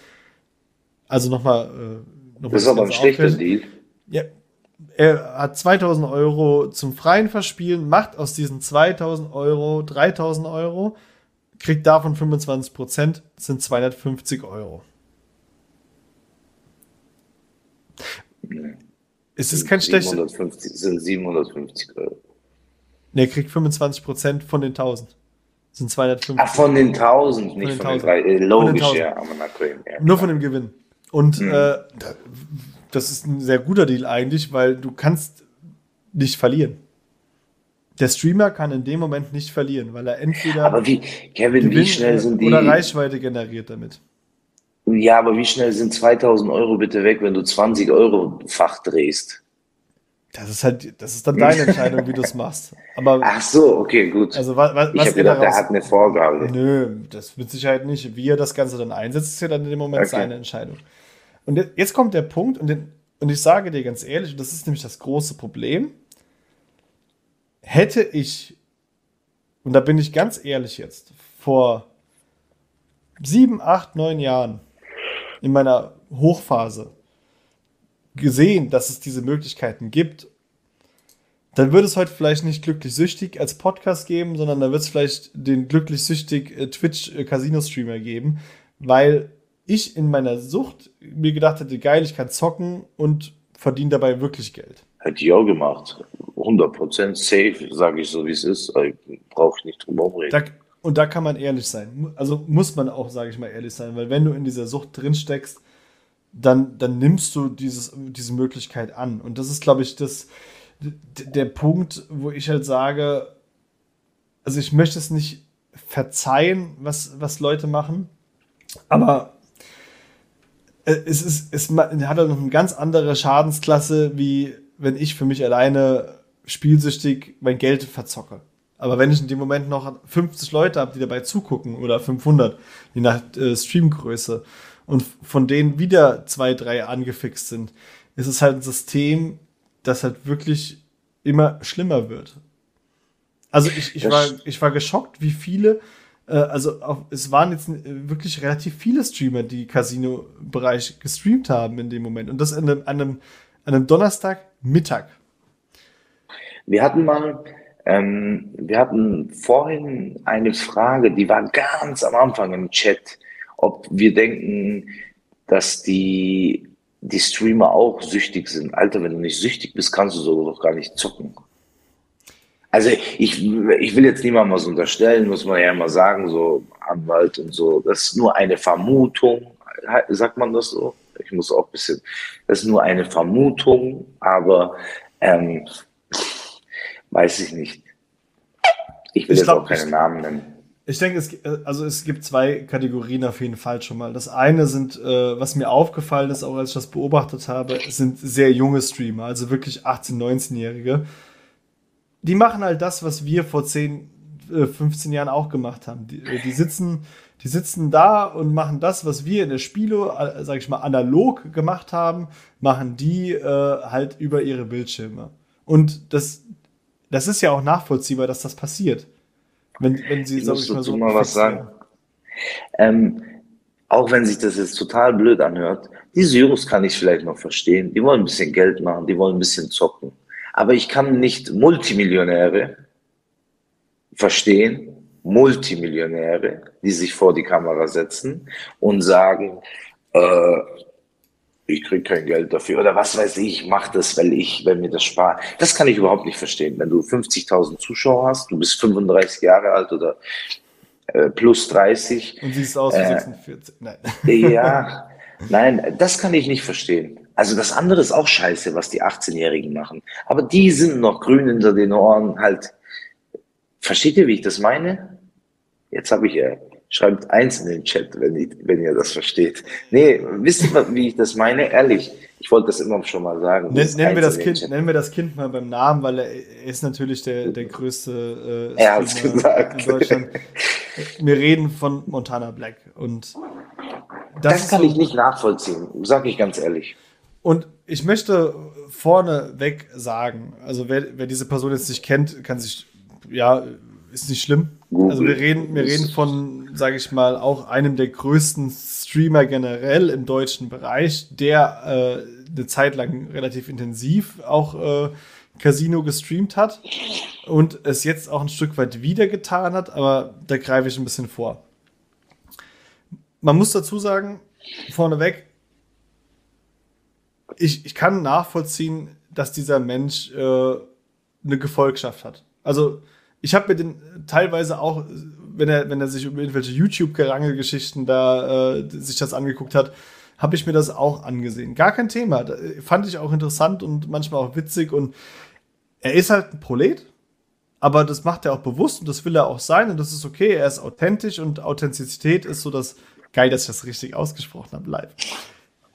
also nochmal. Äh, noch das ist aber ein schlechter Deal. Ja, er hat 2000 Euro zum freien Verspielen, macht aus diesen 2000 Euro 3000 Euro, kriegt davon 25 Prozent, sind 250 Euro. Nee. Es ist kein schlechter. Sind 750 Euro. Ne, er kriegt 25 Prozent von den 1000 sind 250. Ach, von den 1000, nicht von den, von den 1000. Äh, logisch, den ja, aber natürlich. Ja, Nur von dem Gewinn. Und hm. äh, das ist ein sehr guter Deal eigentlich, weil du kannst nicht verlieren. Der Streamer kann in dem Moment nicht verlieren, weil er entweder aber wie, Kevin, wie schnell sind die oder Reichweite generiert damit. Ja, aber wie schnell sind 2000 Euro bitte weg, wenn du 20 Euro Fach drehst? Das ist halt, das ist dann deine Entscheidung, wie du es machst. Aber, Ach so, okay, gut. Also, was, was, ich habe gedacht, der hat eine Vorgabe. Nö, das mit Sicherheit nicht. Wie er das Ganze dann einsetzt, ist ja dann in dem Moment okay. seine Entscheidung. Und jetzt kommt der Punkt, und, den, und ich sage dir ganz ehrlich, und das ist nämlich das große Problem, hätte ich, und da bin ich ganz ehrlich jetzt, vor sieben, acht, neun Jahren in meiner Hochphase gesehen, dass es diese Möglichkeiten gibt, dann würde es heute vielleicht nicht glücklich süchtig als Podcast geben, sondern da wird es vielleicht den glücklich süchtig äh, Twitch äh, Casino Streamer geben, weil ich in meiner Sucht mir gedacht hätte, geil, ich kann zocken und verdiene dabei wirklich Geld. Hätte ich auch gemacht. 100% safe, sage ich so, wie es ist. Brauche ich nicht drüber reden. Da, und da kann man ehrlich sein. Also muss man auch, sage ich mal, ehrlich sein, weil wenn du in dieser Sucht drin steckst, dann, dann nimmst du dieses, diese Möglichkeit an. Und das ist, glaube ich, das, der Punkt, wo ich halt sage, also ich möchte es nicht verzeihen, was, was Leute machen, aber es, ist, es hat halt noch eine ganz andere Schadensklasse, wie wenn ich für mich alleine spielsüchtig mein Geld verzocke. Aber wenn ich in dem Moment noch 50 Leute habe, die dabei zugucken oder 500, je nach äh, Streamgröße, und von denen wieder zwei, drei angefixt sind, ist es halt ein System, das halt wirklich immer schlimmer wird. Also ich, ich, war, ich war geschockt, wie viele, äh, also auch, es waren jetzt äh, wirklich relativ viele Streamer, die Casino-Bereich gestreamt haben in dem Moment. Und das an einem, an einem, an einem Donnerstagmittag. Wir hatten mal, ähm, wir hatten vorhin eine Frage, die war ganz am Anfang im Chat ob wir denken, dass die, die Streamer auch süchtig sind. Alter, wenn du nicht süchtig bist, kannst du so doch gar nicht zocken. Also ich, ich will jetzt niemandem was unterstellen, muss man ja immer sagen, so Anwalt und so. Das ist nur eine Vermutung, sagt man das so? Ich muss auch ein bisschen, das ist nur eine Vermutung, aber ähm, weiß ich nicht. Ich will ich jetzt glaub, auch keine Namen nennen. Ich denke, es, also es gibt zwei Kategorien auf jeden Fall schon mal. Das eine sind, äh, was mir aufgefallen ist, auch als ich das beobachtet habe, sind sehr junge Streamer, also wirklich 18-, 19-Jährige. Die machen halt das, was wir vor 10, äh, 15 Jahren auch gemacht haben. Die, äh, die, sitzen, die sitzen da und machen das, was wir in der Spielo, äh, sag ich mal, analog gemacht haben, machen die äh, halt über ihre Bildschirme. Und das, das ist ja auch nachvollziehbar, dass das passiert. Wenn, wenn Sie, ich muss dazu so mal was sagen. Ähm, auch wenn sich das jetzt total blöd anhört, diese Jungs kann ich vielleicht noch verstehen. Die wollen ein bisschen Geld machen, die wollen ein bisschen zocken. Aber ich kann nicht Multimillionäre verstehen, Multimillionäre, die sich vor die Kamera setzen und sagen, äh, ich kriege kein Geld dafür oder was weiß ich, ich mache das, weil ich, weil mir das spart. Das kann ich überhaupt nicht verstehen. Wenn du 50.000 Zuschauer hast, du bist 35 Jahre alt oder äh, plus 30. Und siehst aus wie äh, 46. Nein. Ja, nein, das kann ich nicht verstehen. Also das andere ist auch scheiße, was die 18-Jährigen machen. Aber die sind noch grün hinter den Ohren, halt. Versteht ihr, wie ich das meine? Jetzt habe ich äh, Schreibt eins in den Chat, wenn, ich, wenn ihr das versteht. Nee, wisst ihr, wie ich das meine? Ehrlich, ich wollte das immer schon mal sagen. Nenn, nennen, wir das kind, nennen wir das Kind mal beim Namen, weil er ist natürlich der, der größte äh, er hat's gesagt. in Deutschland. Wir reden von Montana Black. Und das, das kann so, ich nicht nachvollziehen, sage ich ganz ehrlich. Und ich möchte vorneweg sagen, also wer, wer diese Person jetzt nicht kennt, kann sich, ja, ist nicht schlimm. Also wir reden, wir reden von, sage ich mal, auch einem der größten Streamer generell im deutschen Bereich, der äh, eine Zeit lang relativ intensiv auch äh, Casino gestreamt hat und es jetzt auch ein Stück weit wieder getan hat, aber da greife ich ein bisschen vor. Man muss dazu sagen, vorneweg, ich, ich kann nachvollziehen, dass dieser Mensch äh, eine Gefolgschaft hat. Also ich habe mir den teilweise auch, wenn er, wenn er sich über irgendwelche YouTube-Gerangel-Geschichten da äh, sich das angeguckt hat, habe ich mir das auch angesehen. Gar kein Thema. Das fand ich auch interessant und manchmal auch witzig. Und er ist halt ein Prolet, aber das macht er auch bewusst und das will er auch sein und das ist okay. Er ist authentisch und Authentizität ist so das geil, dass ich das richtig ausgesprochen habe live.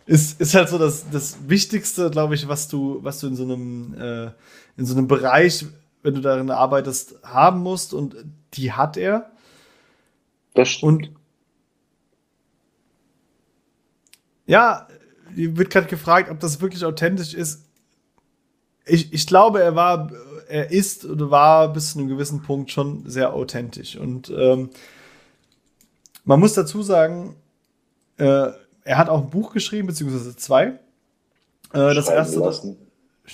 Ist, ist halt so das, das Wichtigste, glaube ich, was du, was du in so einem, äh, in so einem Bereich, wenn du darin arbeitest, haben musst. Und die hat er. Das stimmt. Und ja, wird gerade gefragt, ob das wirklich authentisch ist. Ich, ich glaube, er war, er ist oder war bis zu einem gewissen Punkt schon sehr authentisch. Und ähm, man muss dazu sagen, äh, er hat auch ein Buch geschrieben, beziehungsweise zwei. Äh, das erste. Lassen.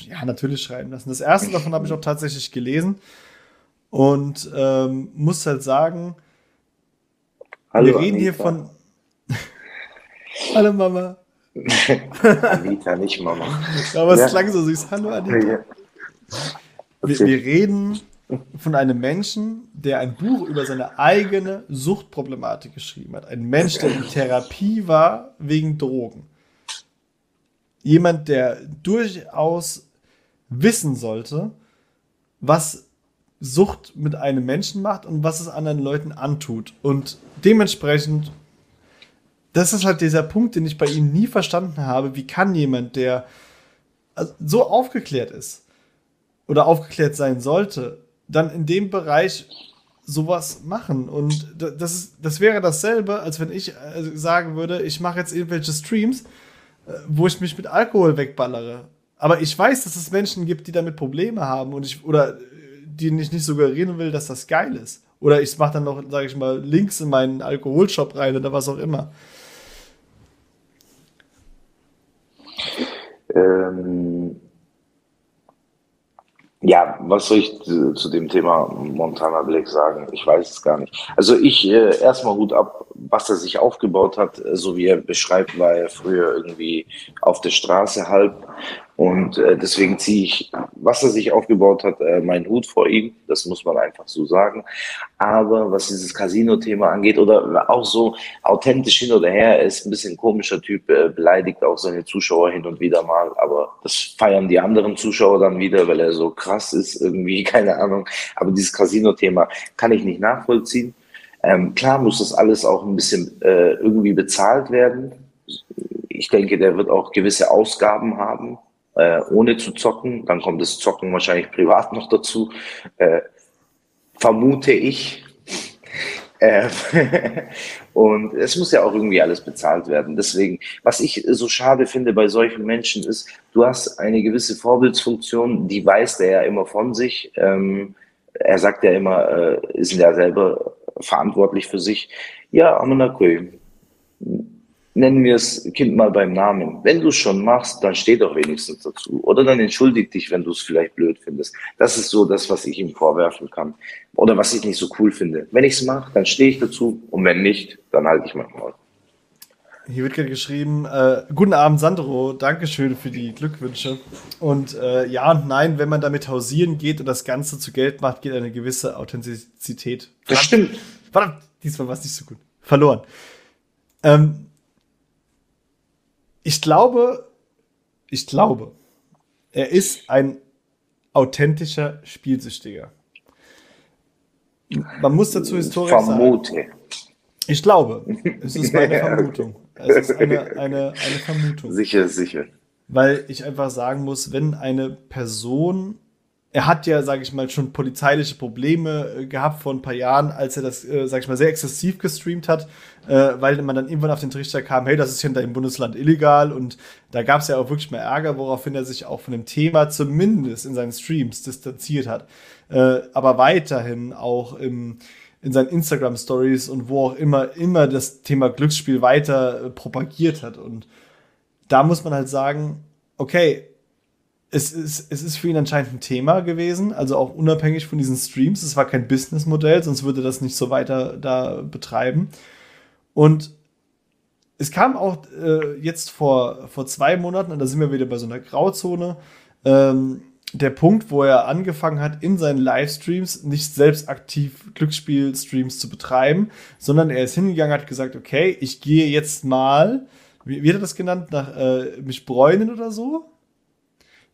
Ja, natürlich schreiben lassen. Das erste davon habe ich auch tatsächlich gelesen. Und ähm, muss halt sagen, Hallo, wir reden Anita. hier von. Hallo Mama. Anita, nicht Mama. Aber es ja. klang so süß. Hallo Anita. Ja. Wir, wir, reden von einem Menschen, der ein Buch über seine eigene Suchtproblematik geschrieben hat. Ein Mensch, der in Therapie war wegen Drogen. Jemand, der durchaus wissen sollte, was Sucht mit einem Menschen macht und was es anderen Leuten antut. Und dementsprechend, das ist halt dieser Punkt, den ich bei ihm nie verstanden habe. Wie kann jemand, der so aufgeklärt ist oder aufgeklärt sein sollte, dann in dem Bereich sowas machen. Und das, ist, das wäre dasselbe, als wenn ich äh, sagen würde, ich mache jetzt irgendwelche Streams, äh, wo ich mich mit Alkohol wegballere. Aber ich weiß, dass es Menschen gibt, die damit Probleme haben und ich oder die ich nicht suggerieren will, dass das geil ist. Oder ich mache dann noch, sage ich mal, Links in meinen Alkoholshop rein oder was auch immer. Ähm, ja, was soll ich zu, dem Thema Montana Black sagen? Ich weiß es gar nicht. Also ich äh, erstmal Hut ab, was er sich aufgebaut hat, so wie er beschreibt, war er früher irgendwie auf der Straße halb und äh, deswegen ziehe ich, was er sich aufgebaut hat, äh, meinen Hut vor ihm. Das muss man einfach so sagen. Aber was dieses Casino-Thema angeht oder auch so authentisch hin oder her, er ist ein bisschen komischer Typ, äh, beleidigt auch seine Zuschauer hin und wieder mal. Aber das feiern die anderen Zuschauer dann wieder, weil er so krass ist, irgendwie, keine Ahnung. Aber dieses Casino-Thema kann ich nicht nachvollziehen. Ähm, klar muss das alles auch ein bisschen äh, irgendwie bezahlt werden. Ich denke, der wird auch gewisse Ausgaben haben äh, ohne zu zocken. Dann kommt das Zocken wahrscheinlich privat noch dazu. Äh, vermute ich. Äh, und es muss ja auch irgendwie alles bezahlt werden. Deswegen, was ich so schade finde bei solchen Menschen ist, du hast eine gewisse Vorbildsfunktion, die weiß der ja immer von sich. Ähm, er sagt ja immer, äh, ist ja selber verantwortlich für sich. Ja, Amanakoi, nennen wir das Kind mal beim Namen. Wenn du es schon machst, dann steh doch wenigstens dazu. Oder dann entschuldig dich, wenn du es vielleicht blöd findest. Das ist so das, was ich ihm vorwerfen kann. Oder was ich nicht so cool finde. Wenn ich es mache, dann stehe ich dazu. Und wenn nicht, dann halte ich mein Maul. Hier wird gerade geschrieben, äh, guten Abend Sandro, Dankeschön für die Glückwünsche. Und äh, ja und nein, wenn man damit hausieren geht und das Ganze zu Geld macht, geht eine gewisse Authentizität. Das stimmt. Verdammt, diesmal war es nicht so gut. Verloren. Ähm, ich glaube, ich glaube, er ist ein authentischer Spielsüchtiger. Man muss dazu historisch Vermute. sagen. Ich glaube, es ist meine Vermutung. Es ist eine, eine, eine Vermutung. Sicher, sicher. Weil ich einfach sagen muss, wenn eine Person er hat ja, sage ich mal, schon polizeiliche Probleme äh, gehabt vor ein paar Jahren, als er das, äh, sage ich mal, sehr exzessiv gestreamt hat, äh, weil man dann irgendwann auf den Trichter kam, hey, das ist hier in deinem Bundesland illegal und da gab es ja auch wirklich mal Ärger, woraufhin er sich auch von dem Thema zumindest in seinen Streams distanziert hat, äh, aber weiterhin auch im in seinen Instagram-Stories und wo auch immer, immer das Thema Glücksspiel weiter äh, propagiert hat. Und da muss man halt sagen, okay, es ist, es ist für ihn anscheinend ein Thema gewesen, also auch unabhängig von diesen Streams. Es war kein Businessmodell, sonst würde das nicht so weiter da betreiben. Und es kam auch äh, jetzt vor, vor zwei Monaten, und da sind wir wieder bei so einer Grauzone, ähm, der Punkt, wo er angefangen hat, in seinen Livestreams nicht selbst aktiv Glücksspiel-Streams zu betreiben, sondern er ist hingegangen, hat gesagt, okay, ich gehe jetzt mal, wie, wie hat er das genannt, nach äh, mich bräunen oder so?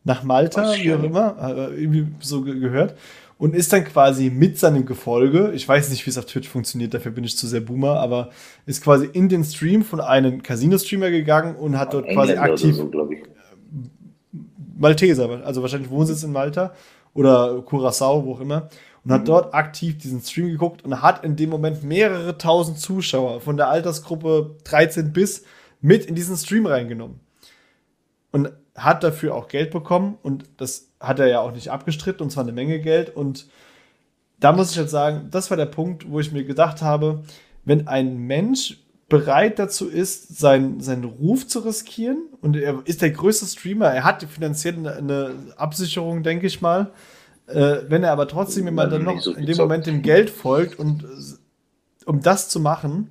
Nach Malta, wie auch immer, irgendwie so gehört. und ist dann quasi mit seinem Gefolge, ich weiß nicht, wie es auf Twitch funktioniert, dafür bin ich zu sehr Boomer, aber ist quasi in den Stream von einem Casino-Streamer gegangen und hat dort quasi aktiv. So, Malteser, also wahrscheinlich Wohnsitz in Malta oder Curacao, wo auch immer. Und mhm. hat dort aktiv diesen Stream geguckt und hat in dem Moment mehrere tausend Zuschauer von der Altersgruppe 13 bis mit in diesen Stream reingenommen. Und hat dafür auch Geld bekommen und das hat er ja auch nicht abgestritten und zwar eine Menge Geld. Und da muss ich jetzt sagen, das war der Punkt, wo ich mir gedacht habe, wenn ein Mensch bereit dazu ist, sein, seinen Ruf zu riskieren und er ist der größte Streamer, er hat finanziell eine, eine Absicherung, denke ich mal. Äh, wenn er aber trotzdem jemand dann noch so in dem Moment dem Geld folgt und um das zu machen,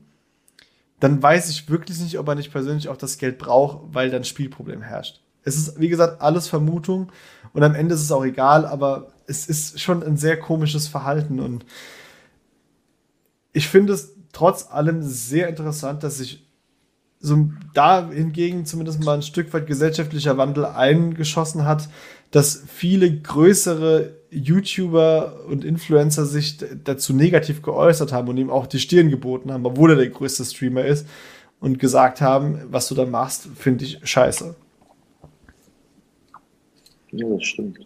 dann weiß ich wirklich nicht, ob er nicht persönlich auch das Geld braucht, weil dann Spielproblem herrscht. Es ist, wie gesagt, alles Vermutung und am Ende ist es auch egal, aber es ist schon ein sehr komisches Verhalten und ich finde es trotz allem sehr interessant, dass sich so da hingegen zumindest mal ein Stück weit gesellschaftlicher Wandel eingeschossen hat, dass viele größere YouTuber und Influencer sich dazu negativ geäußert haben und ihm auch die Stirn geboten haben, obwohl er der größte Streamer ist und gesagt haben, was du da machst, finde ich scheiße. Ja, das stimmt.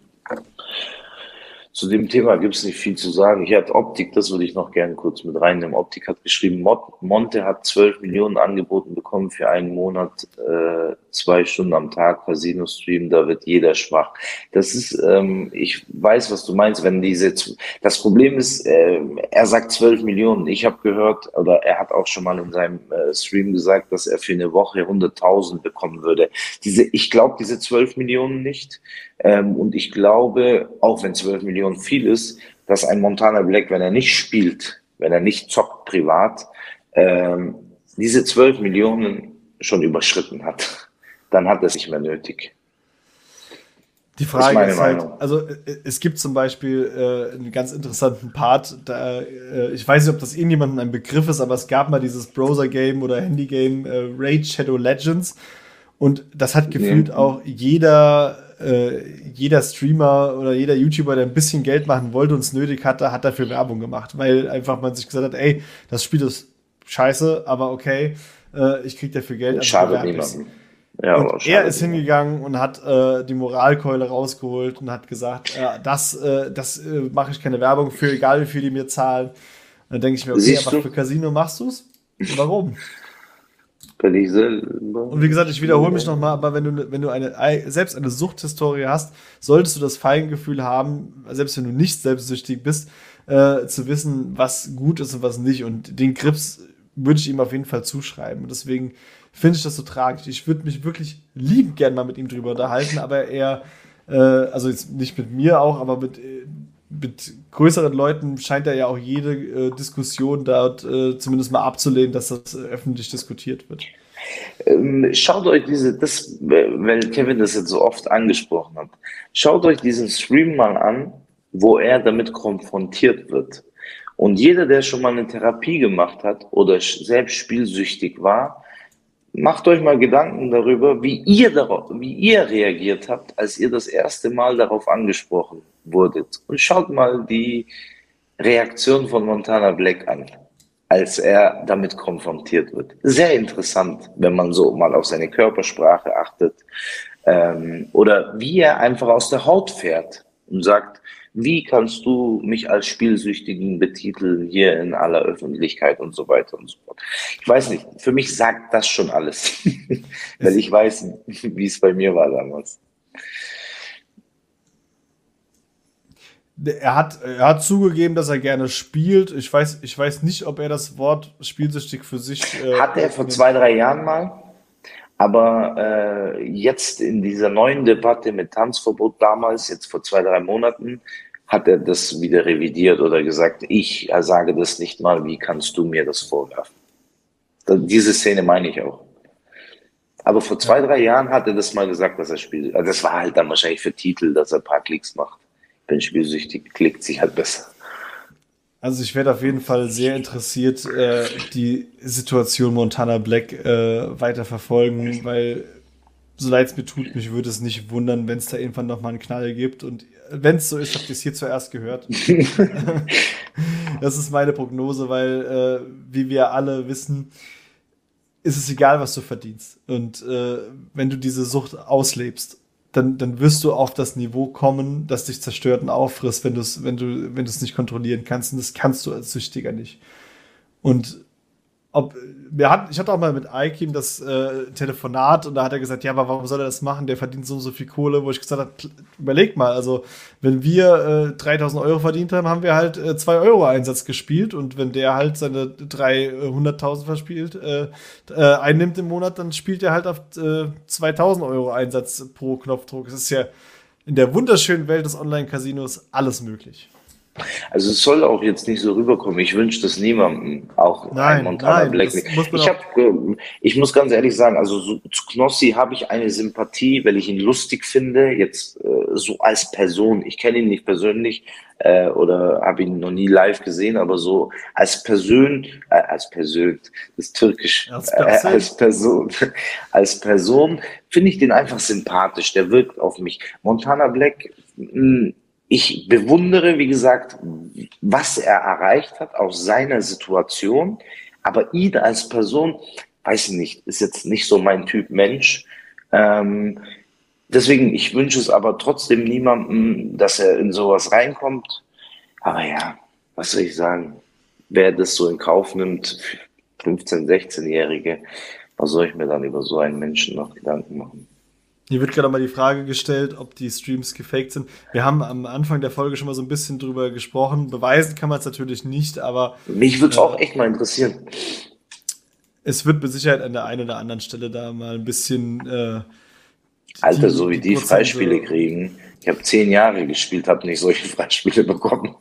Zu dem Thema gibt es nicht viel zu sagen. Hier hat Optik, das würde ich noch gerne kurz mit reinnehmen. Optik hat geschrieben, Monte hat 12 Millionen angeboten bekommen für einen Monat, äh, zwei Stunden am Tag Casino-Stream, da wird jeder schwach. Das ist, ähm, ich weiß, was du meinst, wenn diese, das Problem ist, äh, er sagt 12 Millionen. Ich habe gehört, oder er hat auch schon mal in seinem äh, Stream gesagt, dass er für eine Woche 100.000 bekommen würde. Diese, ich glaube diese 12 Millionen nicht. Ähm, und ich glaube, auch wenn 12 Millionen viel ist, dass ein Montana Black, wenn er nicht spielt, wenn er nicht zockt privat, ähm, diese 12 Millionen schon überschritten hat. Dann hat er es nicht mehr nötig. Die Frage ist, ist halt, also äh, es gibt zum Beispiel äh, einen ganz interessanten Part, da, äh, ich weiß nicht, ob das irgendjemandem ein Begriff ist, aber es gab mal dieses Browser-Game oder Handy-Game äh, Raid Shadow Legends und das hat gefühlt nee. auch jeder äh, jeder Streamer oder jeder YouTuber, der ein bisschen Geld machen wollte und es nötig hatte, hat dafür Werbung gemacht, weil einfach man sich gesagt hat, ey, das Spiel ist scheiße, aber okay, äh, ich krieg dafür Geld. Also Schadet niemandem. Ja, und er ist hingegangen und hat äh, die Moralkeule rausgeholt und hat gesagt, äh, das, äh, das äh, mache ich keine Werbung für, egal wie viel die mir zahlen. Und dann denke ich mir, okay, Siehst aber du? für Casino machst du es? Warum? Kann ich selber. Und wie gesagt, ich wiederhole mich nochmal, aber wenn du, wenn du eine, selbst eine Suchthistorie hast, solltest du das Feingefühl haben, selbst wenn du nicht selbstsüchtig bist, äh, zu wissen, was gut ist und was nicht. Und den Grips würde ich ihm auf jeden Fall zuschreiben. Und deswegen finde ich das so tragisch. Ich würde mich wirklich lieb gern mal mit ihm drüber unterhalten, aber er, äh, also jetzt nicht mit mir auch, aber mit, äh, mit größeren Leuten scheint er ja auch jede äh, Diskussion dort äh, zumindest mal abzulehnen, dass das äh, öffentlich diskutiert wird. Ähm, schaut euch diese, das, weil Kevin das jetzt so oft angesprochen hat, schaut euch diesen Stream mal an, wo er damit konfrontiert wird. Und jeder, der schon mal eine Therapie gemacht hat oder selbst spielsüchtig war, macht euch mal Gedanken darüber, wie ihr darauf, wie ihr reagiert habt, als ihr das erste Mal darauf angesprochen wurdet. Und schaut mal die Reaktion von Montana Black an, als er damit konfrontiert wird. Sehr interessant, wenn man so mal auf seine Körpersprache achtet ähm, oder wie er einfach aus der Haut fährt und sagt, wie kannst du mich als Spielsüchtigen betiteln hier in aller Öffentlichkeit und so weiter und so fort. Ich weiß nicht, für mich sagt das schon alles, weil ich weiß, wie es bei mir war damals. Er hat, er hat zugegeben, dass er gerne spielt. Ich weiß, ich weiß nicht, ob er das Wort spielsüchtig für sich. Äh, hat er vor zwei, drei Jahren mal. Aber äh, jetzt in dieser neuen Debatte mit Tanzverbot damals, jetzt vor zwei, drei Monaten, hat er das wieder revidiert oder gesagt, ich sage das nicht mal, wie kannst du mir das vorwerfen? Diese Szene meine ich auch. Aber vor zwei, drei Jahren hat er das mal gesagt, dass er spielt. Also das war halt dann wahrscheinlich für Titel, dass er ein paar Klicks macht. Bin spielsüchtig, klickt sich halt besser. Also ich werde auf jeden Fall sehr interessiert äh, die Situation Montana Black äh, weiter verfolgen, weil so leid es mir tut, mich würde es nicht wundern, wenn es da irgendwann nochmal einen Knall gibt und wenn es so ist, habt ihr es hier zuerst gehört. das ist meine Prognose, weil, äh, wie wir alle wissen, ist es egal, was du verdienst. Und äh, wenn du diese Sucht auslebst, dann, dann wirst du auf das Niveau kommen, das dich zerstört und auffrisst, wenn, du's, wenn du wenn es nicht kontrollieren kannst. Und das kannst du als Süchtiger nicht. Und ob, wir hatten, ich hatte auch mal mit Aikim das äh, Telefonat und da hat er gesagt, ja, aber warum soll er das machen? Der verdient so und so viel Kohle, wo ich gesagt habe, überleg mal, also wenn wir äh, 3000 Euro verdient haben, haben wir halt äh, 2 Euro Einsatz gespielt und wenn der halt seine 300.000 verspielt, äh, äh, einnimmt im Monat, dann spielt er halt auf äh, 2000 Euro Einsatz pro Knopfdruck. Es ist ja in der wunderschönen Welt des Online-Casinos alles möglich. Also es soll auch jetzt nicht so rüberkommen. Ich wünsche das niemandem, auch nein, Montana nein, Black. Ich, hab, ich muss ganz ehrlich sagen, also so, zu Knossi habe ich eine Sympathie, weil ich ihn lustig finde, jetzt äh, so als Person. Ich kenne ihn nicht persönlich äh, oder habe ihn noch nie live gesehen, aber so als Person, äh, als Person, das ist türkisch, als Person, äh, als Person, als Person finde ich den einfach sympathisch. Der wirkt auf mich. Montana Black, mh, hm, ich bewundere, wie gesagt, was er erreicht hat aus seiner Situation, aber ihn als Person, weiß ich nicht, ist jetzt nicht so mein Typ Mensch. Ähm, deswegen, ich wünsche es aber trotzdem niemandem, dass er in sowas reinkommt. Aber ja, was soll ich sagen? Wer das so in Kauf nimmt, 15-, 16-Jährige, was soll ich mir dann über so einen Menschen noch Gedanken machen? Hier wird gerade mal die Frage gestellt, ob die Streams gefaked sind. Wir haben am Anfang der Folge schon mal so ein bisschen drüber gesprochen. Beweisen kann man es natürlich nicht, aber. Mich würde es äh, auch echt mal interessieren. Es wird mit Sicherheit an der einen oder anderen Stelle da mal ein bisschen. Äh, Alter, die, so wie die, die Freispiele kriegen. Ich habe zehn Jahre gespielt, habe nicht solche Freispiele bekommen.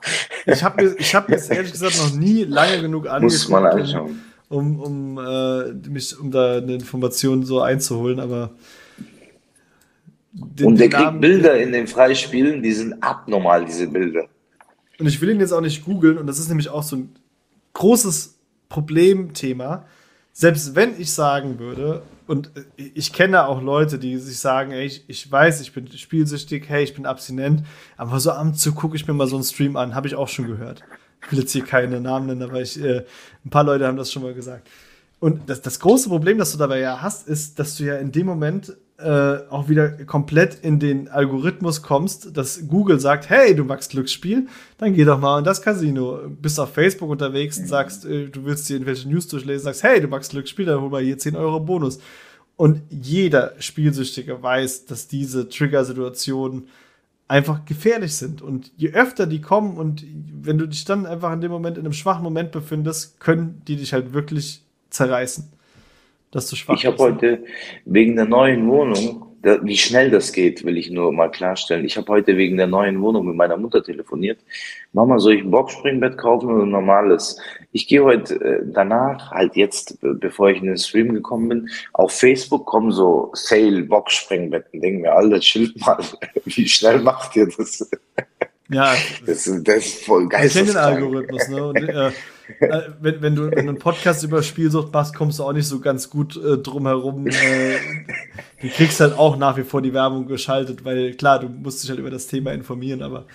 Ich habe mir, ich hab mir ehrlich gesagt noch nie lange genug angeschaut. Muss man anschauen. Um, um, äh, mich, um da eine Information so einzuholen, aber den, und der kriegt Namen, Bilder in den Freispielen, die sind abnormal, diese Bilder. Und ich will ihn jetzt auch nicht googeln, und das ist nämlich auch so ein großes Problemthema. Selbst wenn ich sagen würde, und ich kenne auch Leute, die sich sagen, ey, ich, ich weiß, ich bin spielsüchtig, hey, ich bin abstinent, aber so am zu gucke ich mir mal so einen Stream an, habe ich auch schon gehört. Ich will jetzt hier keine Namen nennen, aber ich, äh, ein paar Leute haben das schon mal gesagt. Und das, das große Problem, das du dabei ja hast, ist, dass du ja in dem Moment äh, auch wieder komplett in den Algorithmus kommst, dass Google sagt, hey, du magst Glücksspiel, dann geh doch mal in das Casino. Bist auf Facebook unterwegs und sagst, äh, du willst dir irgendwelche News durchlesen, sagst, hey, du magst Glücksspiel, dann hol mal hier 10 Euro Bonus. Und jeder Spielsüchtige weiß, dass diese Trigger-Situationen einfach gefährlich sind. Und je öfter die kommen und wenn du dich dann einfach in dem Moment in einem schwachen Moment befindest, können die dich halt wirklich zerreißen dass du schwach Ich habe heute wegen der neuen Wohnung, da, wie schnell das geht, will ich nur mal klarstellen. Ich habe heute wegen der neuen Wohnung mit meiner Mutter telefoniert. Mama, soll ich ein Boxspringbett kaufen oder ein normales? Ich gehe heute äh, danach, halt jetzt, bevor ich in den Stream gekommen bin, auf Facebook kommen so Sale Boxspringbetten. Denken wir, alle, chill mal, wie schnell macht ihr das? Ja, das, das ist voll geil. Ich kenne den Algorithmus, ne? Und, äh, äh, wenn, wenn, du, wenn du einen Podcast über Spielsucht machst, kommst du auch nicht so ganz gut äh, drum herum. Äh, du kriegst halt auch nach wie vor die Werbung geschaltet, weil klar, du musst dich halt über das Thema informieren, aber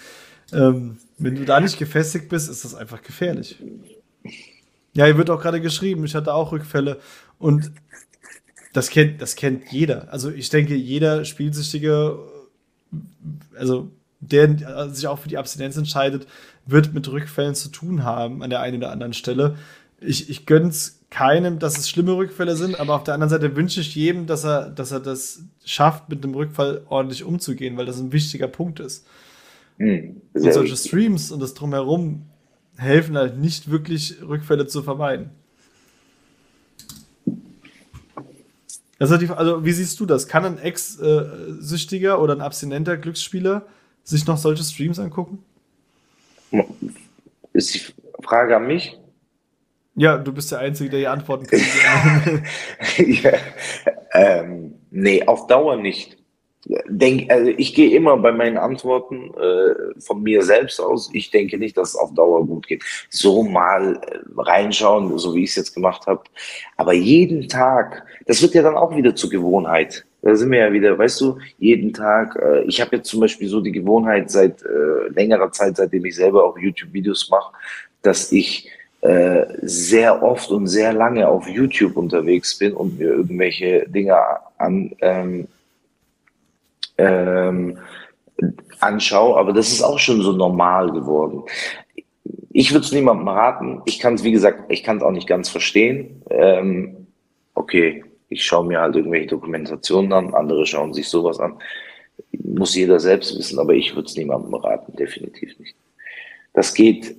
ähm, wenn du da nicht gefestigt bist, ist das einfach gefährlich. Ja, hier wird auch gerade geschrieben, ich hatte auch Rückfälle und das kennt, das kennt jeder. Also ich denke, jeder Spielsüchtige, also der sich auch für die Abstinenz entscheidet, wird mit Rückfällen zu tun haben an der einen oder anderen Stelle. Ich, ich gönne es keinem, dass es schlimme Rückfälle sind, aber auf der anderen Seite wünsche ich jedem, dass er, dass er das schafft, mit einem Rückfall ordentlich umzugehen, weil das ein wichtiger Punkt ist. Mhm. Und solche Streams und das Drumherum helfen halt nicht wirklich, Rückfälle zu vermeiden. Also, also wie siehst du das? Kann ein Ex-Süchtiger oder ein abstinenter Glücksspieler sich noch solche Streams angucken? Ist die Frage an mich? Ja, du bist der Einzige, der hier antworten kann. ja, ähm, nee, auf Dauer nicht. Denk, also ich gehe immer bei meinen Antworten äh, von mir selbst aus. Ich denke nicht, dass es auf Dauer gut geht. So mal äh, reinschauen, so wie ich es jetzt gemacht habe. Aber jeden Tag, das wird ja dann auch wieder zur Gewohnheit. Da sind wir ja wieder, weißt du, jeden Tag. Äh, ich habe jetzt zum Beispiel so die Gewohnheit seit äh, längerer Zeit, seitdem ich selber auch YouTube-Videos mache, dass ich äh, sehr oft und sehr lange auf YouTube unterwegs bin und mir irgendwelche Dinge an, ähm, ähm, anschaue. Aber das ist auch schon so normal geworden. Ich würde es niemandem raten. Ich kann es, wie gesagt, ich kann es auch nicht ganz verstehen. Ähm, okay, ich schaue mir halt irgendwelche Dokumentationen an, andere schauen sich sowas an. Muss jeder selbst wissen, aber ich würde es niemandem raten, definitiv nicht. Das geht,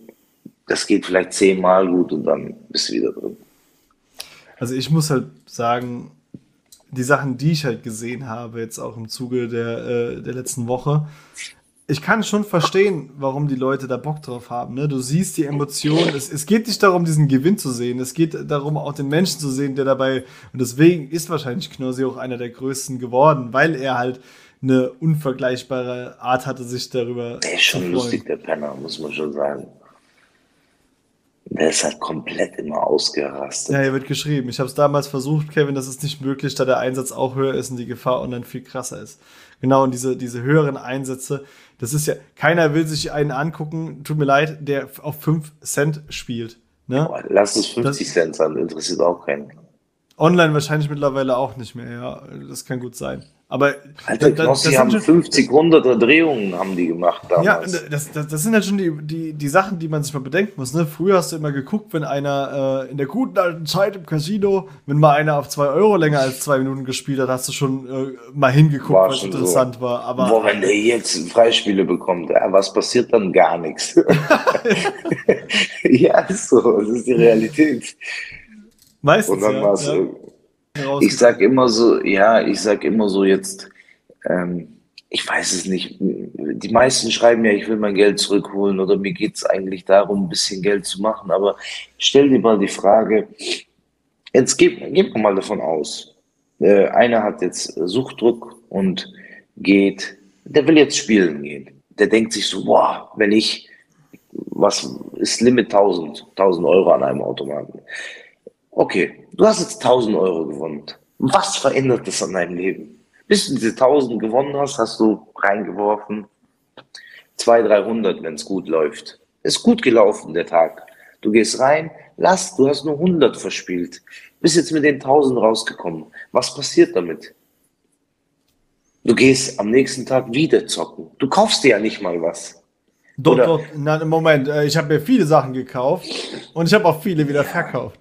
das geht vielleicht zehnmal gut und dann bist du wieder drin. Also ich muss halt sagen, die Sachen, die ich halt gesehen habe, jetzt auch im Zuge der, äh, der letzten Woche, ich kann schon verstehen, warum die Leute da Bock drauf haben. Ne? Du siehst die Emotionen. Es, es geht nicht darum, diesen Gewinn zu sehen. Es geht darum, auch den Menschen zu sehen, der dabei. Und deswegen ist wahrscheinlich Knossi auch einer der größten geworden, weil er halt eine unvergleichbare Art hatte, sich darüber. Der ist schon lustig, der Penner, muss man schon sagen. Der ist halt komplett immer ausgerastet. Ja, hier wird geschrieben. Ich habe es damals versucht, Kevin, das ist nicht möglich, da der Einsatz auch höher ist und die Gefahr online viel krasser ist. Genau, und diese, diese höheren Einsätze, das ist ja, keiner will sich einen angucken, tut mir leid, der auf 5 Cent spielt. Ne? Boah, lass es 50 das, Cent sein, interessiert auch keinen. Online wahrscheinlich mittlerweile auch nicht mehr, ja. Das kann gut sein. Aber Alter, da, Knossi haben schon, 50, 100 Drehungen haben die gemacht damals. Ja, das, das, das sind halt schon die, die, die Sachen, die man sich mal bedenken muss. Ne? Früher hast du immer geguckt, wenn einer äh, in der guten alten Zeit im Casino, wenn mal einer auf zwei Euro länger als zwei Minuten gespielt hat, hast du schon äh, mal hingeguckt, war was interessant so. war. Aber Boah, wenn der jetzt Freispiele bekommt, ja, was passiert dann? Gar nichts. ja, ist so. Das ist die Realität. Meistens. Und dann ja, war's, ja. Ich sag immer so, ja, ich sag immer so jetzt, ähm, ich weiß es nicht. Die meisten schreiben ja, ich will mein Geld zurückholen oder mir geht es eigentlich darum, ein bisschen Geld zu machen. Aber stell dir mal die Frage, jetzt gib, gib mal davon aus, äh, einer hat jetzt Suchtdruck und geht, der will jetzt spielen gehen. Der denkt sich so, boah, wenn ich, was ist Limit 1000, 1000 Euro an einem Automaten. Okay, du hast jetzt 1000 Euro gewonnen. Was verändert das an deinem Leben? Bis du diese 1000 gewonnen hast, hast du reingeworfen 200, 300, wenn es gut läuft. Ist gut gelaufen, der Tag. Du gehst rein, lass, du hast nur 100 verspielt. Bist jetzt mit den 1000 rausgekommen. Was passiert damit? Du gehst am nächsten Tag wieder zocken. Du kaufst dir ja nicht mal was. Doch, Oder, doch, na, Moment, äh, ich habe mir viele Sachen gekauft und ich habe auch viele wieder verkauft.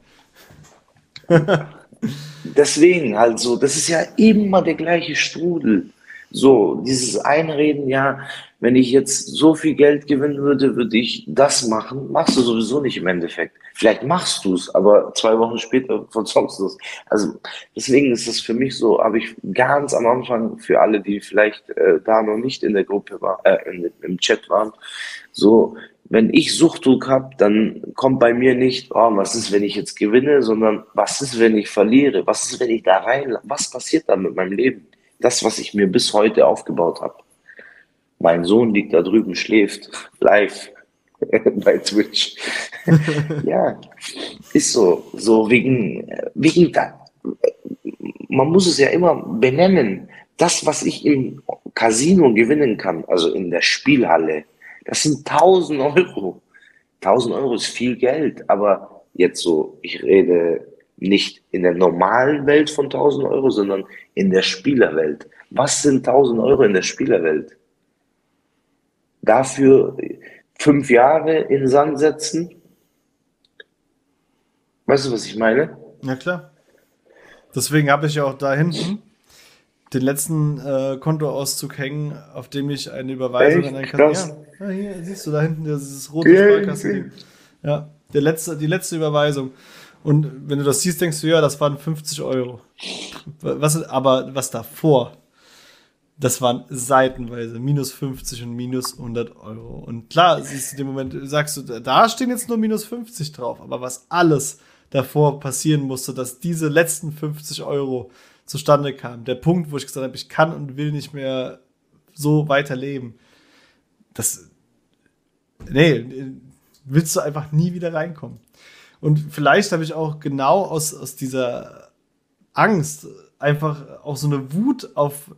Deswegen halt so, das ist ja immer der gleiche Strudel. So, dieses Einreden, ja, wenn ich jetzt so viel Geld gewinnen würde, würde ich das machen. Machst du sowieso nicht im Endeffekt. Vielleicht machst du es, aber zwei Wochen später verzockst du es. Also deswegen ist das für mich so, habe ich ganz am Anfang für alle, die vielleicht äh, da noch nicht in der Gruppe waren, äh, im Chat waren, so wenn ich Suchtdruck habe, dann kommt bei mir nicht, oh, was ist, wenn ich jetzt gewinne, sondern was ist, wenn ich verliere? Was ist, wenn ich da rein, was passiert dann mit meinem Leben? Das, was ich mir bis heute aufgebaut habe. Mein Sohn liegt da drüben, schläft live bei Twitch. ja, ist so, so wegen, wegen da, man muss es ja immer benennen. Das, was ich im Casino gewinnen kann, also in der Spielhalle, das sind 1000 Euro. 1000 Euro ist viel Geld, aber jetzt so, ich rede nicht in der normalen Welt von 1000 Euro, sondern in der Spielerwelt. Was sind 1000 Euro in der Spielerwelt? Dafür fünf Jahre in Sand setzen? Weißt du, was ich meine? Ja, klar. Deswegen habe ich ja auch da hinten den letzten äh, Kontoauszug hängen, auf dem ich eine Überweisung Echt? an einen Kassier. Ja, hier siehst du da hinten dieses rote Sparkassen. Ja, der letzte, die letzte Überweisung. Und wenn du das siehst, denkst du, ja, das waren 50 Euro. Was, aber was davor, das waren seitenweise minus 50 und minus 100 Euro. Und klar, siehst du in dem Moment, sagst du, da stehen jetzt nur minus 50 drauf. Aber was alles davor passieren musste, dass diese letzten 50 Euro zustande kam. Der Punkt, wo ich gesagt habe, ich kann und will nicht mehr so weiterleben. Das, nee, willst du einfach nie wieder reinkommen. Und vielleicht habe ich auch genau aus, aus dieser Angst einfach auch so eine Wut auf,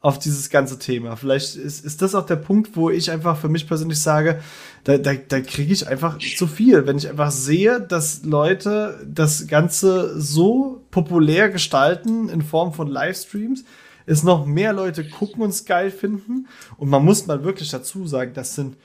auf dieses ganze Thema. Vielleicht ist, ist das auch der Punkt, wo ich einfach für mich persönlich sage, da, da, da kriege ich einfach zu viel. Wenn ich einfach sehe, dass Leute das Ganze so populär gestalten in Form von Livestreams, es noch mehr Leute gucken und es geil finden. Und man muss mal wirklich dazu sagen, das sind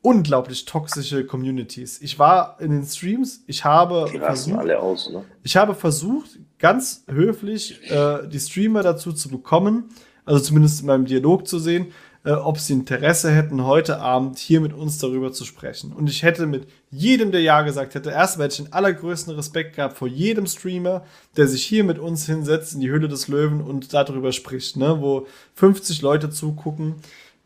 unglaublich toxische Communities. Ich war in den Streams, ich habe versucht, alle aus, ne? ich habe versucht, ganz höflich äh, die Streamer dazu zu bekommen, also zumindest in meinem Dialog zu sehen, äh, ob sie Interesse hätten, heute Abend hier mit uns darüber zu sprechen. Und ich hätte mit jedem, der Ja gesagt hätte, erstmal hätte ich den allergrößten Respekt gehabt vor jedem Streamer, der sich hier mit uns hinsetzt in die Hülle des Löwen und darüber spricht, ne? wo 50 Leute zugucken,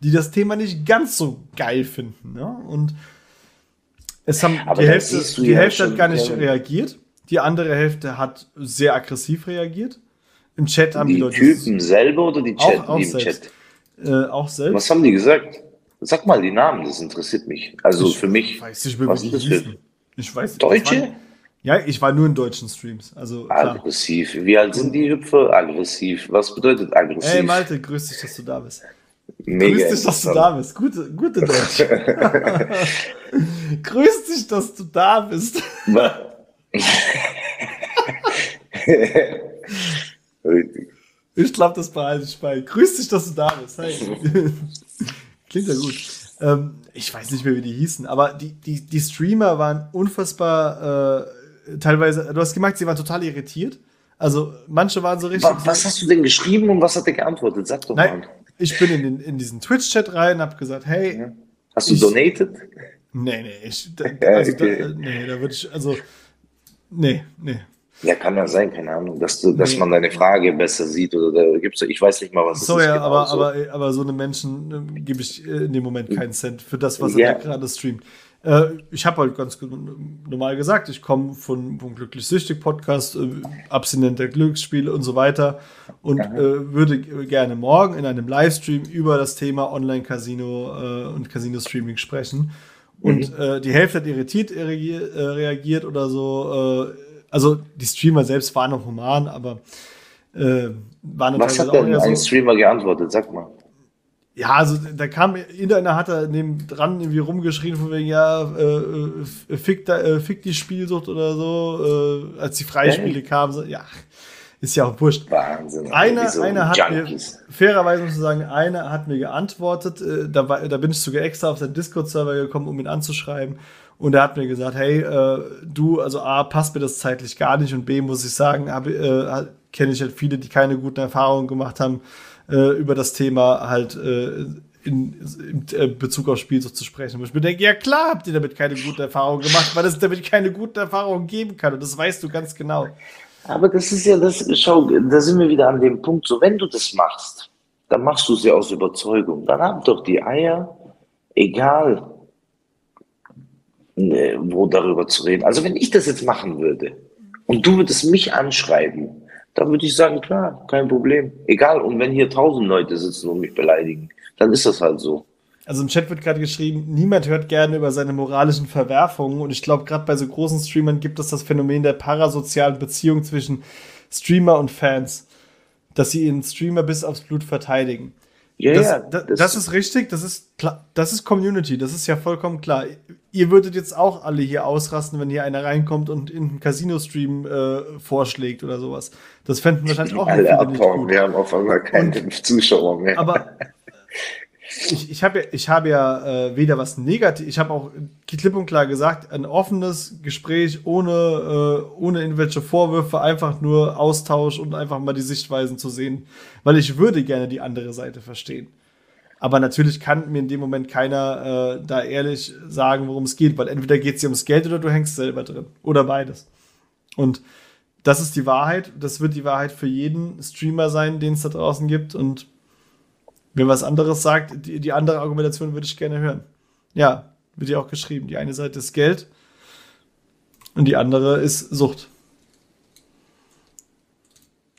die das Thema nicht ganz so geil finden. Ne? Und es haben Aber die Hälfte, die ja Hälfte hat gar nicht reagiert. Die andere Hälfte hat sehr aggressiv reagiert. Im Chat haben die, Die Leute Typen selber oder die, Auch- Chat, auch im selbst. Chat? äh, auch selbst. Was haben die gesagt? Sag mal die Namen, das interessiert mich. Also Ich für mich. weiß nicht mehr, was ist das für-. Ich weiß Deutsche? Ich war, ja, ich war nur in deutschen Streams. Also klar. Aggressiv. Wie alt sind die Hüpfer? Aggressiv. Was bedeutet aggressiv? Ey, Malte, grüß dich, dass du da bist. Mega grüß dich, dass du da bist. Gute, gute Deutsch. grüß dich, dass du da bist. Richtig. Ich glaube, das behalte ich bei. Grüß dich, dass du da bist. Hey. Klingt ja gut. Ähm, ich weiß nicht mehr, wie die hießen, aber die, die, die Streamer waren unfassbar äh, teilweise, du hast gemerkt, sie waren total irritiert. Also manche waren so richtig. Wa- Was hast du denn geschrieben und was hat er geantwortet? Sag doch Nein, mal. ich bin in, den, in diesen Twitch-Chat rein, hab gesagt, hey, Hast du ich- donated? nee, nee, ich, da, Ja, also, okay. da, nee, da würde ich, also, nee, nee. Ja, kann ja sein, keine Ahnung, dass du, dass Nee. man deine Frage besser sieht oder da gibt's, ich weiß nicht mal, was das So, ist. ja, genau aber, so. aber, aber so eine Menschen ähm, gebe ich äh, in dem Moment keinen Cent für das, was Ja. er da gerade streamt. Äh, ich habe halt ganz normal gesagt, ich komme von, vom Glücklich Süchtig Podcast, äh, abstinenter Glücksspiele und so weiter und äh, würde gerne morgen in einem Livestream über das Thema Online-Casino äh, und Casino-Streaming sprechen. Und äh, die Hälfte hat irritiert reagiert, äh, reagiert oder so. Also die Streamer selbst waren noch human, aber äh, waren was hat denn ein Streamer geantwortet? Sag mal. ja, also da kam irgendeiner hat da neben dran irgendwie rumgeschrien von wegen ja äh, äh, fick, da, äh, fick die Spielsucht oder so, äh, als die Freispiele kamen, so, ja, ist ja auch wurscht. Wahnsinn. Einer, so einer hat Junkies. mir, fairerweise muss ich sagen, einer hat mir geantwortet, äh, da, war, da bin ich sogar extra auf seinen Discord-Server gekommen, um ihn anzuschreiben. Und er hat mir gesagt, hey, äh, du, also A, passt mir das zeitlich gar nicht und B, muss ich sagen, hab, äh, kenne ich halt viele, die keine guten Erfahrungen gemacht haben, äh, über das Thema halt äh, in, in äh, Bezug auf Spielsucht zu sprechen. Und ich mir denke, ja klar habt ihr damit keine guten Erfahrungen gemacht, weil es damit keine guten Erfahrungen geben kann. Und das weißt du ganz genau. Aber das ist ja das, schau, da sind wir wieder an dem Punkt, so wenn du das machst, dann machst du es ja aus Überzeugung. Dann haben doch die Eier, egal wo darüber zu reden. Also wenn ich das jetzt machen würde und du würdest mich anschreiben, dann würde ich sagen, klar, kein Problem. Egal, und wenn hier tausend Leute sitzen und mich beleidigen, dann ist das halt so. Also im Chat wird gerade geschrieben, niemand hört gerne über seine moralischen Verwerfungen. Und ich glaube, gerade bei so großen Streamern gibt es das Phänomen der parasozialen Beziehung zwischen Streamer und Fans, dass sie ihren Streamer bis aufs Blut verteidigen. Ja, Das, ja, das, das ist richtig, das ist klar, das ist Community, das ist ja vollkommen klar. Ihr würdet jetzt auch alle hier ausrasten, wenn hier einer reinkommt und in einen Casino-Stream äh, vorschlägt oder sowas. Das fänden wahrscheinlich auch alle abhauen. Wir haben auf einmal keine Zuschauer mehr. Aber ich, ich habe ja, ich hab ja äh, weder was negativ, ich habe auch klipp und klar gesagt, ein offenes Gespräch ohne, äh, ohne irgendwelche Vorwürfe, einfach nur Austausch und einfach mal die Sichtweisen zu sehen, weil ich würde gerne die andere Seite verstehen. Aber natürlich kann mir in dem Moment keiner äh, da ehrlich sagen, worum es geht, weil entweder geht es dir ums Geld oder du hängst selber drin. Oder beides. Und das ist die Wahrheit. Das wird die Wahrheit für jeden Streamer sein, den es da draußen gibt. Und Wer was anderes sagt, die, die andere Argumentation würde ich gerne hören. Ja, wird ja auch geschrieben. Die eine Seite ist Geld und die andere ist Sucht.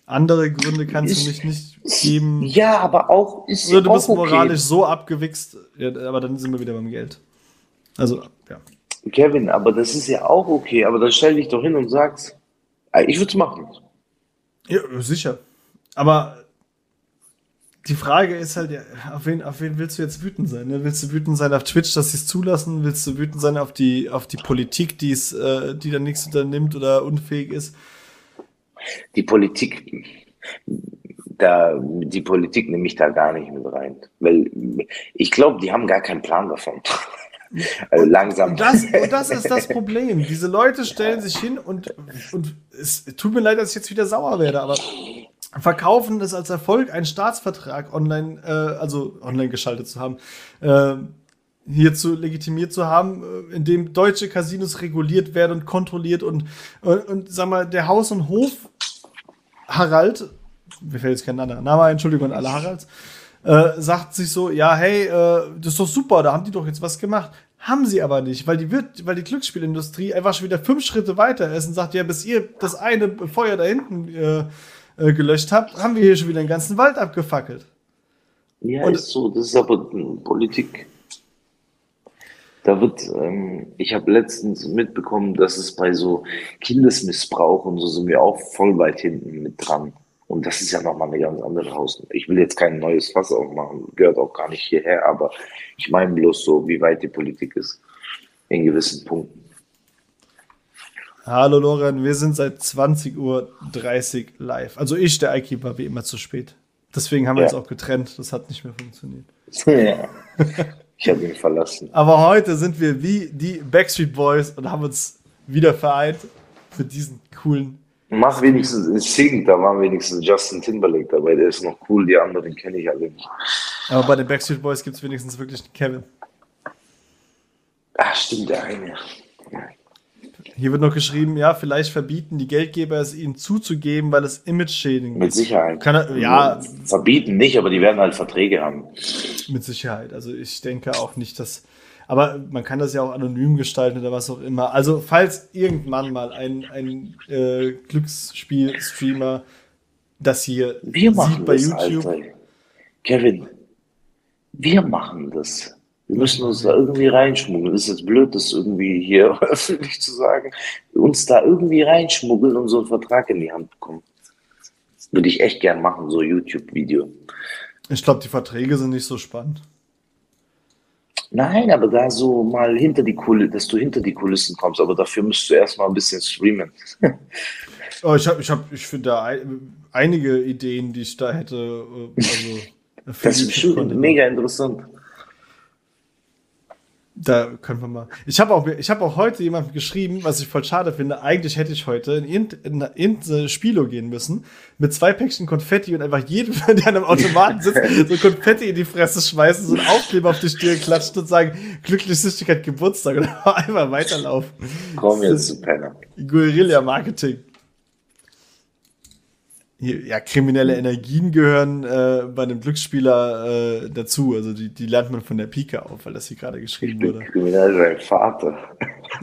Andere Gründe kannst du mich nicht geben. ja, aber auch ist Oder du auch bist okay. moralisch so abgewichst, ja, aber dann sind wir wieder beim Geld. Also, ja. Kevin, aber das ist ja auch okay. Aber dann stell dich doch hin und sagst, ey, ich würde es machen. ja sicher. aber die Frage ist halt, ja, auf wen, auf wen willst du jetzt wütend sein? Ne? Willst du wütend sein auf Twitch, dass sie es zulassen? Willst du wütend sein auf die, auf die Politik, die's, äh, die da nichts unternimmt oder unfähig ist? Die Politik, da, die Politik nehme ich da gar nicht mit rein. Weil ich glaube, die haben gar keinen Plan davon. Also langsam. Und das, und das ist das Problem. Diese Leute stellen sich hin und, und es tut mir leid, dass ich jetzt wieder sauer werde, aber verkaufen es als Erfolg, einen Staatsvertrag online, äh, also online geschaltet zu haben, äh, hierzu legitimiert zu haben, äh, in dem deutsche Casinos reguliert werden und kontrolliert und, und, und sag mal, der Haus- und Hof Harald, mir fällt jetzt kein anderer Name, Entschuldigung alle Haralds, äh, sagt sich so, ja, hey, äh, das ist doch super, da haben die doch jetzt was gemacht. Haben sie aber nicht, weil die, wird, weil die Glücksspielindustrie einfach schon wieder fünf Schritte weiter ist und sagt, ja, bis ihr das eine Feuer da hinten äh, äh, gelöscht habt, haben wir hier schon wieder den ganzen Wald abgefackelt. Ja, und ist so, das ist aber Politik. Da wird, ähm, ich habe letztens mitbekommen, dass es bei so Kindesmissbrauch und so sind wir auch voll weit hinten mit dran. Und das ist ja nochmal eine ganz andere Hausnummer. Ich will jetzt kein neues Fass aufmachen, gehört auch gar nicht hierher, aber ich meine bloß so, wie weit die Politik ist in gewissen Punkten. Hallo Loren, wir sind seit 20.30 Uhr live. Also ich, der war wie immer zu spät. Deswegen haben wir ja. uns auch getrennt. Das hat nicht mehr funktioniert. Ja. Ich habe ihn verlassen. Aber heute sind wir wie die Backstreet Boys und haben uns wieder vereint für diesen coolen. Mach wenigstens Sing, da war wenigstens Justin Timberlake dabei. Der ist noch cool, die anderen kenne ich alle nicht. Aber bei den Backstreet Boys gibt es wenigstens wirklich einen Kevin. Ach, stimmt, der eine. Hier wird noch geschrieben, ja, vielleicht verbieten die Geldgeber es ihnen zuzugeben, weil es Image-Shading ist. Mit Sicherheit. Kann er, ja. Verbieten nicht, aber die werden halt Verträge haben. Mit Sicherheit. Also ich denke auch nicht, dass. Aber man kann das ja auch anonym gestalten oder was auch immer. Also, falls irgendwann mal ein, ein äh, Glücksspiel-Streamer das hier wir sieht bei das, YouTube. Alter. Kevin, wir machen das. Wir müssen uns da irgendwie reinschmuggeln. Ist jetzt blöd, das irgendwie hier öffentlich zu sagen. Uns da irgendwie reinschmuggeln und so einen Vertrag in die Hand bekommen. Würde ich echt gern machen, so YouTube-Video. Ich glaube, die Verträge sind nicht so spannend. Nein, aber da so mal hinter die Kulissen, dass du hinter die Kulissen kommst, aber dafür musst du erstmal ein bisschen streamen. oh, ich habe, ich habe, ich finde da einige Ideen, die ich da hätte. Äh, also, das ist bestimmt mega interessant. Da können wir mal. Ich habe auch, ich habe auch heute jemandem geschrieben, was ich voll schade finde. Eigentlich hätte ich heute in irgendein in, in Spielo gehen müssen mit zwei Päckchen Konfetti und einfach jedem, der an einem Automaten sitzt, so Konfetti in die Fresse schmeißen, so ein Aufkleber auf die Stirn klatschen und sagen, glücklich Süchtigkeit Geburtstag und einfach weiterlaufen. Komm jetzt Penner. Guerilla Marketing ja, kriminelle Energien gehören äh, bei einem Glücksspieler äh, dazu. Also die, die lernt man von der Pike auf, weil das hier gerade geschrieben ich bin wurde. Kriminell sein Vater.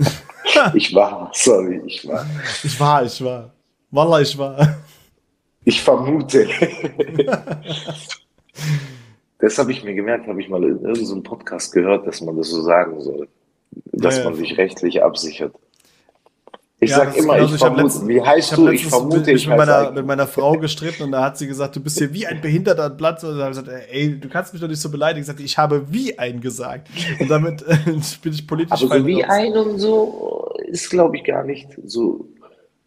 ich war, sorry, ich war. Ich war, ich war. Wallah, ich war. Ich vermute. das habe ich mir gemerkt, habe ich mal in irgendeinem Podcast gehört, dass man das so sagen soll. Dass ja, man sich rechtlich absichert. Ich ja, sag immer, ich vermute. Letzt, wie heißt ich du? Ich vermute, ich mit meiner, mit meiner Frau gestritten und da hat sie gesagt, du bist hier wie ein behinderter Platz. Und da habe ich gesagt, ey, du kannst mich doch nicht so beleidigen. Ich sagte, ich habe wie ein gesagt. Und damit äh, bin ich politisch Aber so wie raus. ein und so ist, glaube ich, gar nicht so.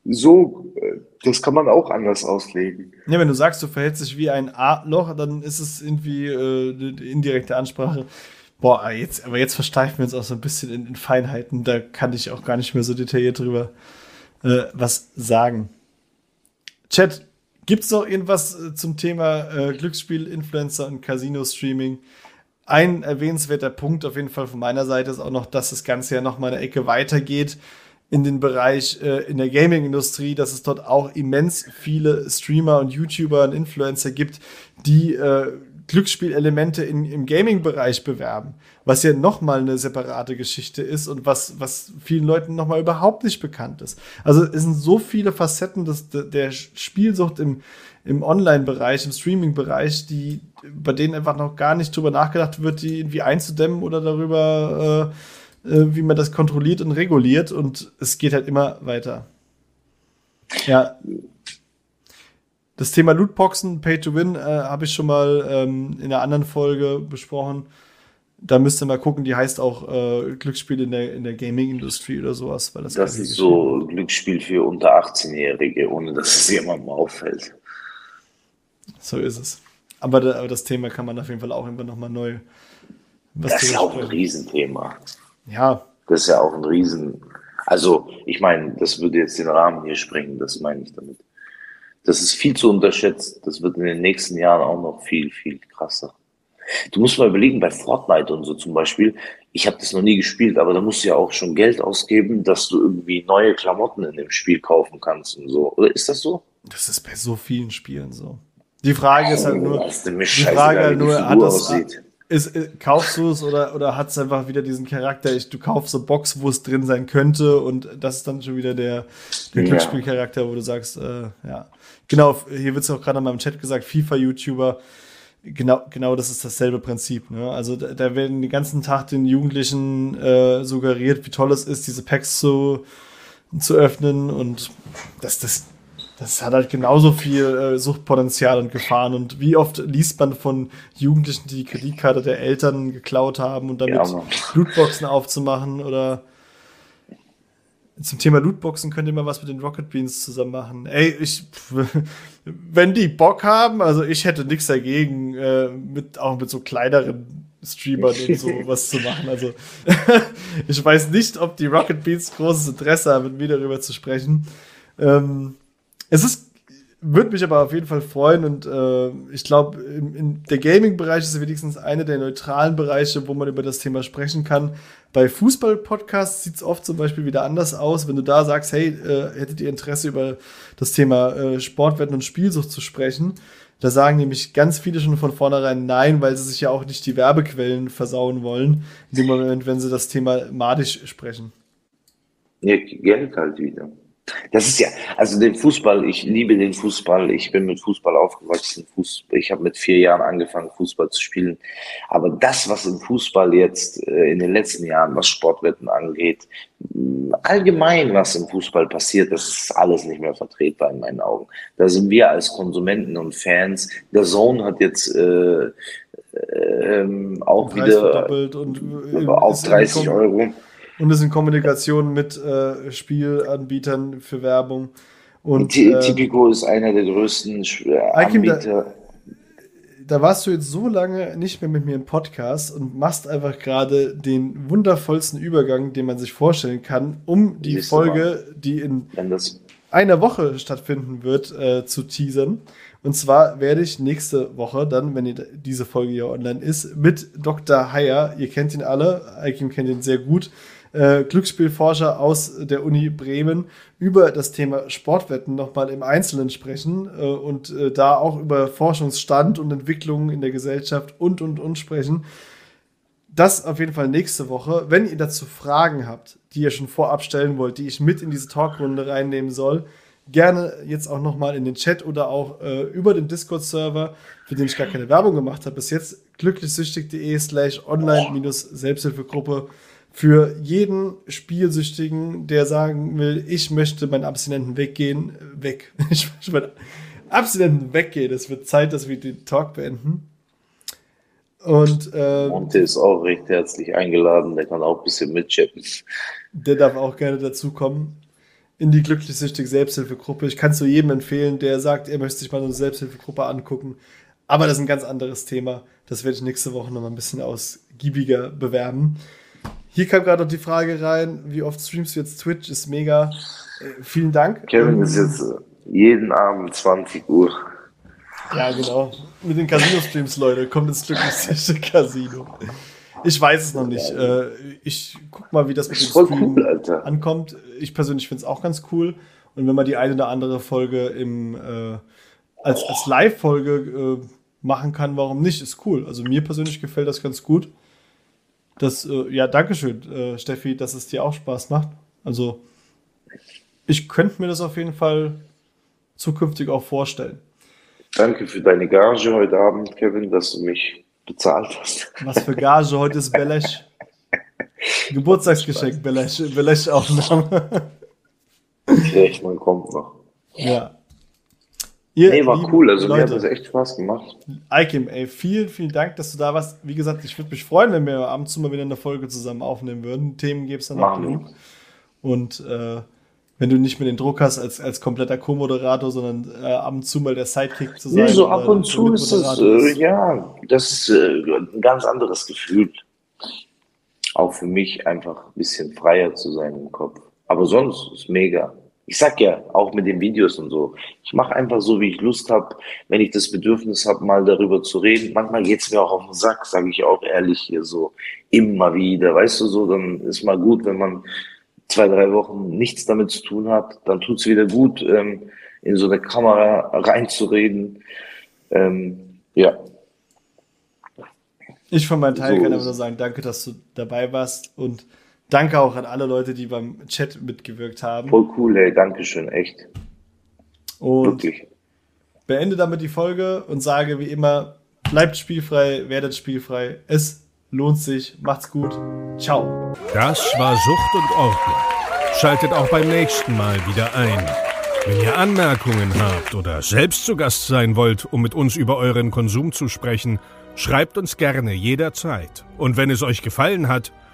So, äh, das kann man auch anders auslegen. Ja, wenn du sagst, du verhältst dich wie ein A-Loch, dann ist es irgendwie äh, eine indirekte Ansprache. Boah, jetzt, aber jetzt versteifen wir uns auch so ein bisschen in, in Feinheiten. Da kann ich auch gar nicht mehr so detailliert drüber äh, was sagen. Chat, gibt es noch irgendwas äh, zum Thema äh, Glücksspiel, Influencer und Casino-Streaming? Ein erwähnenswerter Punkt auf jeden Fall von meiner Seite ist auch noch, dass das Ganze ja noch mal eine Ecke weitergeht in den Bereich äh, in der Gaming-Industrie, dass es dort auch immens viele Streamer und YouTuber und Influencer gibt, die äh, Glücksspielelemente in, im Gaming-Bereich bewerben, was ja nochmal eine separate Geschichte ist und was, was vielen Leuten nochmal überhaupt nicht bekannt ist. Also es sind so viele Facetten des, der Spielsucht im, im Online-Bereich, im Streaming-Bereich, die, bei denen einfach noch gar nicht drüber nachgedacht wird, die irgendwie einzudämmen oder darüber, äh, äh, wie man das kontrolliert und reguliert und es geht halt immer weiter. Ja, Das Thema Lootboxen, Pay to Win, äh, habe ich schon mal ähm, in einer anderen Folge besprochen. Da müsst ihr mal gucken, die heißt auch äh, Glücksspiel in der, in der Gaming-Industrie oder sowas. Weil das das ist so Glücksspiel für unter 18-Jährige, ohne dass es jemandem auffällt. So ist es. Aber, da, aber, das Thema kann man auf jeden Fall auch immer nochmal neu. das ist ja auch ein Riesenthema. Ja. Das ist ja auch ein Riesen. Also, ich meine, das würde jetzt den Rahmen hier sprengen, das meine ich damit. Das ist viel zu unterschätzt. Das wird in den nächsten Jahren auch noch viel, viel krasser. Du musst mal überlegen, bei Fortnite und so zum Beispiel, ich habe das noch nie gespielt, aber da musst du ja auch schon Geld ausgeben, dass du irgendwie neue Klamotten in dem Spiel kaufen kannst und so. Oder ist das so? Das ist bei so vielen Spielen so. Die Frage ist halt nur, oh, die Frage halt nur, hat das, ist, ist, kaufst du es oder, oder hat es einfach wieder diesen Charakter, ich, du kaufst eine Box, wo es drin sein könnte und das ist dann schon wieder der, der Glücksspielcharakter, wo du sagst, äh, ja. Genau, hier wird es auch gerade in meinem Chat gesagt, FIFA-YouTuber, genau, genau das ist dasselbe Prinzip. Ne? Also da, da, werden den ganzen Tag den Jugendlichen äh, suggeriert, wie toll es ist, diese Packs zu, zu öffnen und das, das, das hat halt genauso viel äh, Suchtpotenzial und Gefahren. Und wie oft liest man von Jugendlichen, die die Kreditkarte der Eltern geklaut haben und damit ja, Lootboxen aufzumachen oder zum Thema Lootboxen könnt ihr mal was mit den Rocket Beans zusammen machen. Ey, ich, wenn die Bock haben, also ich hätte nichts dagegen, äh, mit, auch mit so kleineren Streamern und so was zu machen. Also ich weiß nicht, ob die Rocket Beans großes Interesse haben, mit mir darüber zu sprechen. Ähm, es ist, würde mich aber auf jeden Fall freuen und äh, ich glaube, der Gaming-Bereich ist wenigstens einer der neutralen Bereiche, wo man über das Thema sprechen kann. Bei Fußball-Podcasts sieht es oft zum Beispiel wieder anders aus, wenn du da sagst, hey, äh, hättet ihr Interesse über das Thema äh, Sportwetten und Spielsucht zu sprechen? Da sagen nämlich ganz viele schon von vornherein nein, weil sie sich ja auch nicht die Werbequellen versauen wollen, in dem Moment, wenn sie das Thema madisch sprechen. Ja, Geld halt wieder. Das ist ja, also den Fußball, ich liebe den Fußball. Ich bin mit Fußball aufgewachsen. Fußball, ich habe mit vier Jahren angefangen, Fußball zu spielen. Aber das, was im Fußball jetzt äh, in den letzten Jahren, was Sportwetten angeht, allgemein, was im Fußball passiert, das ist alles nicht mehr vertretbar in meinen Augen. Da sind wir als Konsumenten und Fans. Der Zone hat jetzt äh, äh, auch wieder und, auf 30 Euro und ist in Kommunikation mit äh, Spielanbietern für Werbung. Und, äh, Tipico ist einer der größten Anbieter. Da, da, warst du jetzt so lange nicht mehr mit mir im Podcast und machst einfach gerade den wundervollsten Übergang, den man sich vorstellen kann, um die Nächste Folge, Mal. die in einer Woche stattfinden wird, äh, zu teasern. Und zwar werde ich nächste Woche dann, wenn diese Folge hier online ist, mit Dr. Heyer, ihr kennt ihn alle, Aikim kennt ihn sehr gut, äh, Glücksspielforscher aus der Uni Bremen über das Thema Sportwetten nochmal im Einzelnen sprechen äh, und äh, da auch über Forschungsstand und Entwicklungen in der Gesellschaft und, und, und sprechen. Das auf jeden Fall nächste Woche. Wenn ihr dazu Fragen habt, die ihr schon vorab stellen wollt, die ich mit in diese Talkrunde reinnehmen soll, gerne jetzt auch nochmal in den Chat oder auch äh, über den Discord-Server, für den ich gar keine Werbung gemacht habe, bis jetzt glücklichsüchtig.de slash online-selbsthilfegruppe für jeden Spielsüchtigen, der sagen will, ich möchte meinen Abstinenten weggehen, weg. Ich möchte meinen Abstinenten weggehen. Es wird Zeit, dass wir den Talk beenden. Und äh, Monte ist auch recht herzlich eingeladen, der kann auch ein bisschen mitchatten. Der darf auch gerne dazukommen in die glücklich-süchtige Selbsthilfegruppe. Ich kann es nur jedem empfehlen, der sagt, er möchte sich mal eine Selbsthilfegruppe angucken. Aber das ist ein ganz anderes Thema. Das werde ich nächste Woche noch mal ein bisschen ausgiebiger bewerben. Hier kam gerade noch die Frage rein, wie oft streamst du jetzt Twitch? Ist mega. Äh, vielen Dank. Kevin ähm, ist jetzt jeden Abend 20 Uhr. Ja, genau. Mit den Casino-Streams, Leute. Kommt ins glückliche Casino. Ich weiß es noch nicht. Äh, ich guck mal, wie das mit dem Stream cool, ankommt. Ich persönlich finde es auch ganz cool. Und wenn man die eine oder andere Folge im, äh, als, als Live-Folge äh, machen kann, warum nicht? Ist cool. Also mir persönlich gefällt das ganz gut. Das, äh, ja, Dankeschön, äh, Steffi, dass es dir auch Spaß macht. Also, ich könnte mir das auf jeden Fall zukünftig auch vorstellen. Danke für deine Gage heute Abend, Kevin, dass du mich bezahlt hast. Was für Gage? Heute ist Belesch. Geburtstagsgeschenk, Belesch, Belesch-Aufnahme. Echt, man kommt noch. Ja. Ihr, nee, war cool. Also Leute, mir hat das echt Spaß gemacht. Ikem, ey, vielen, vielen Dank, dass du da warst. Wie gesagt, ich würde mich freuen, wenn wir ab und zu mal wieder eine Folge zusammen aufnehmen würden. Themen gäbe es dann auch genug. Und äh, wenn du nicht mehr den Druck hast als, als kompletter Co-Moderator, sondern äh, ab und zu mal der Sidekick zu sein. Nee, so ab und zu ist es, äh, ja, das ist äh, ein ganz anderes Gefühl. Auch für mich einfach ein bisschen freier zu sein im Kopf. Aber sonst ist mega ich sag ja, auch mit den Videos und so, ich mache einfach so, wie ich Lust habe, wenn ich das Bedürfnis habe, mal darüber zu reden. Manchmal geht's mir auch auf den Sack, sage ich auch ehrlich hier so, immer wieder, weißt du so, dann ist mal gut, wenn man zwei, drei Wochen nichts damit zu tun hat, dann tut's wieder gut, ähm, in so eine Kamera reinzureden. Ähm, ja. Ich von meinem Teil so kann aber nur sagen, danke, dass du dabei warst und Danke auch an alle Leute, die beim Chat mitgewirkt haben. Voll cool, ey. Dankeschön, echt. Und Wirklich. beende damit die Folge und sage wie immer, bleibt spielfrei, werdet spielfrei. Es lohnt sich. Macht's gut. Ciao. Das war Sucht und Ordnung. Schaltet auch beim nächsten Mal wieder ein. Wenn ihr Anmerkungen habt oder selbst zu Gast sein wollt, um mit uns über euren Konsum zu sprechen, schreibt uns gerne jederzeit. Und wenn es euch gefallen hat,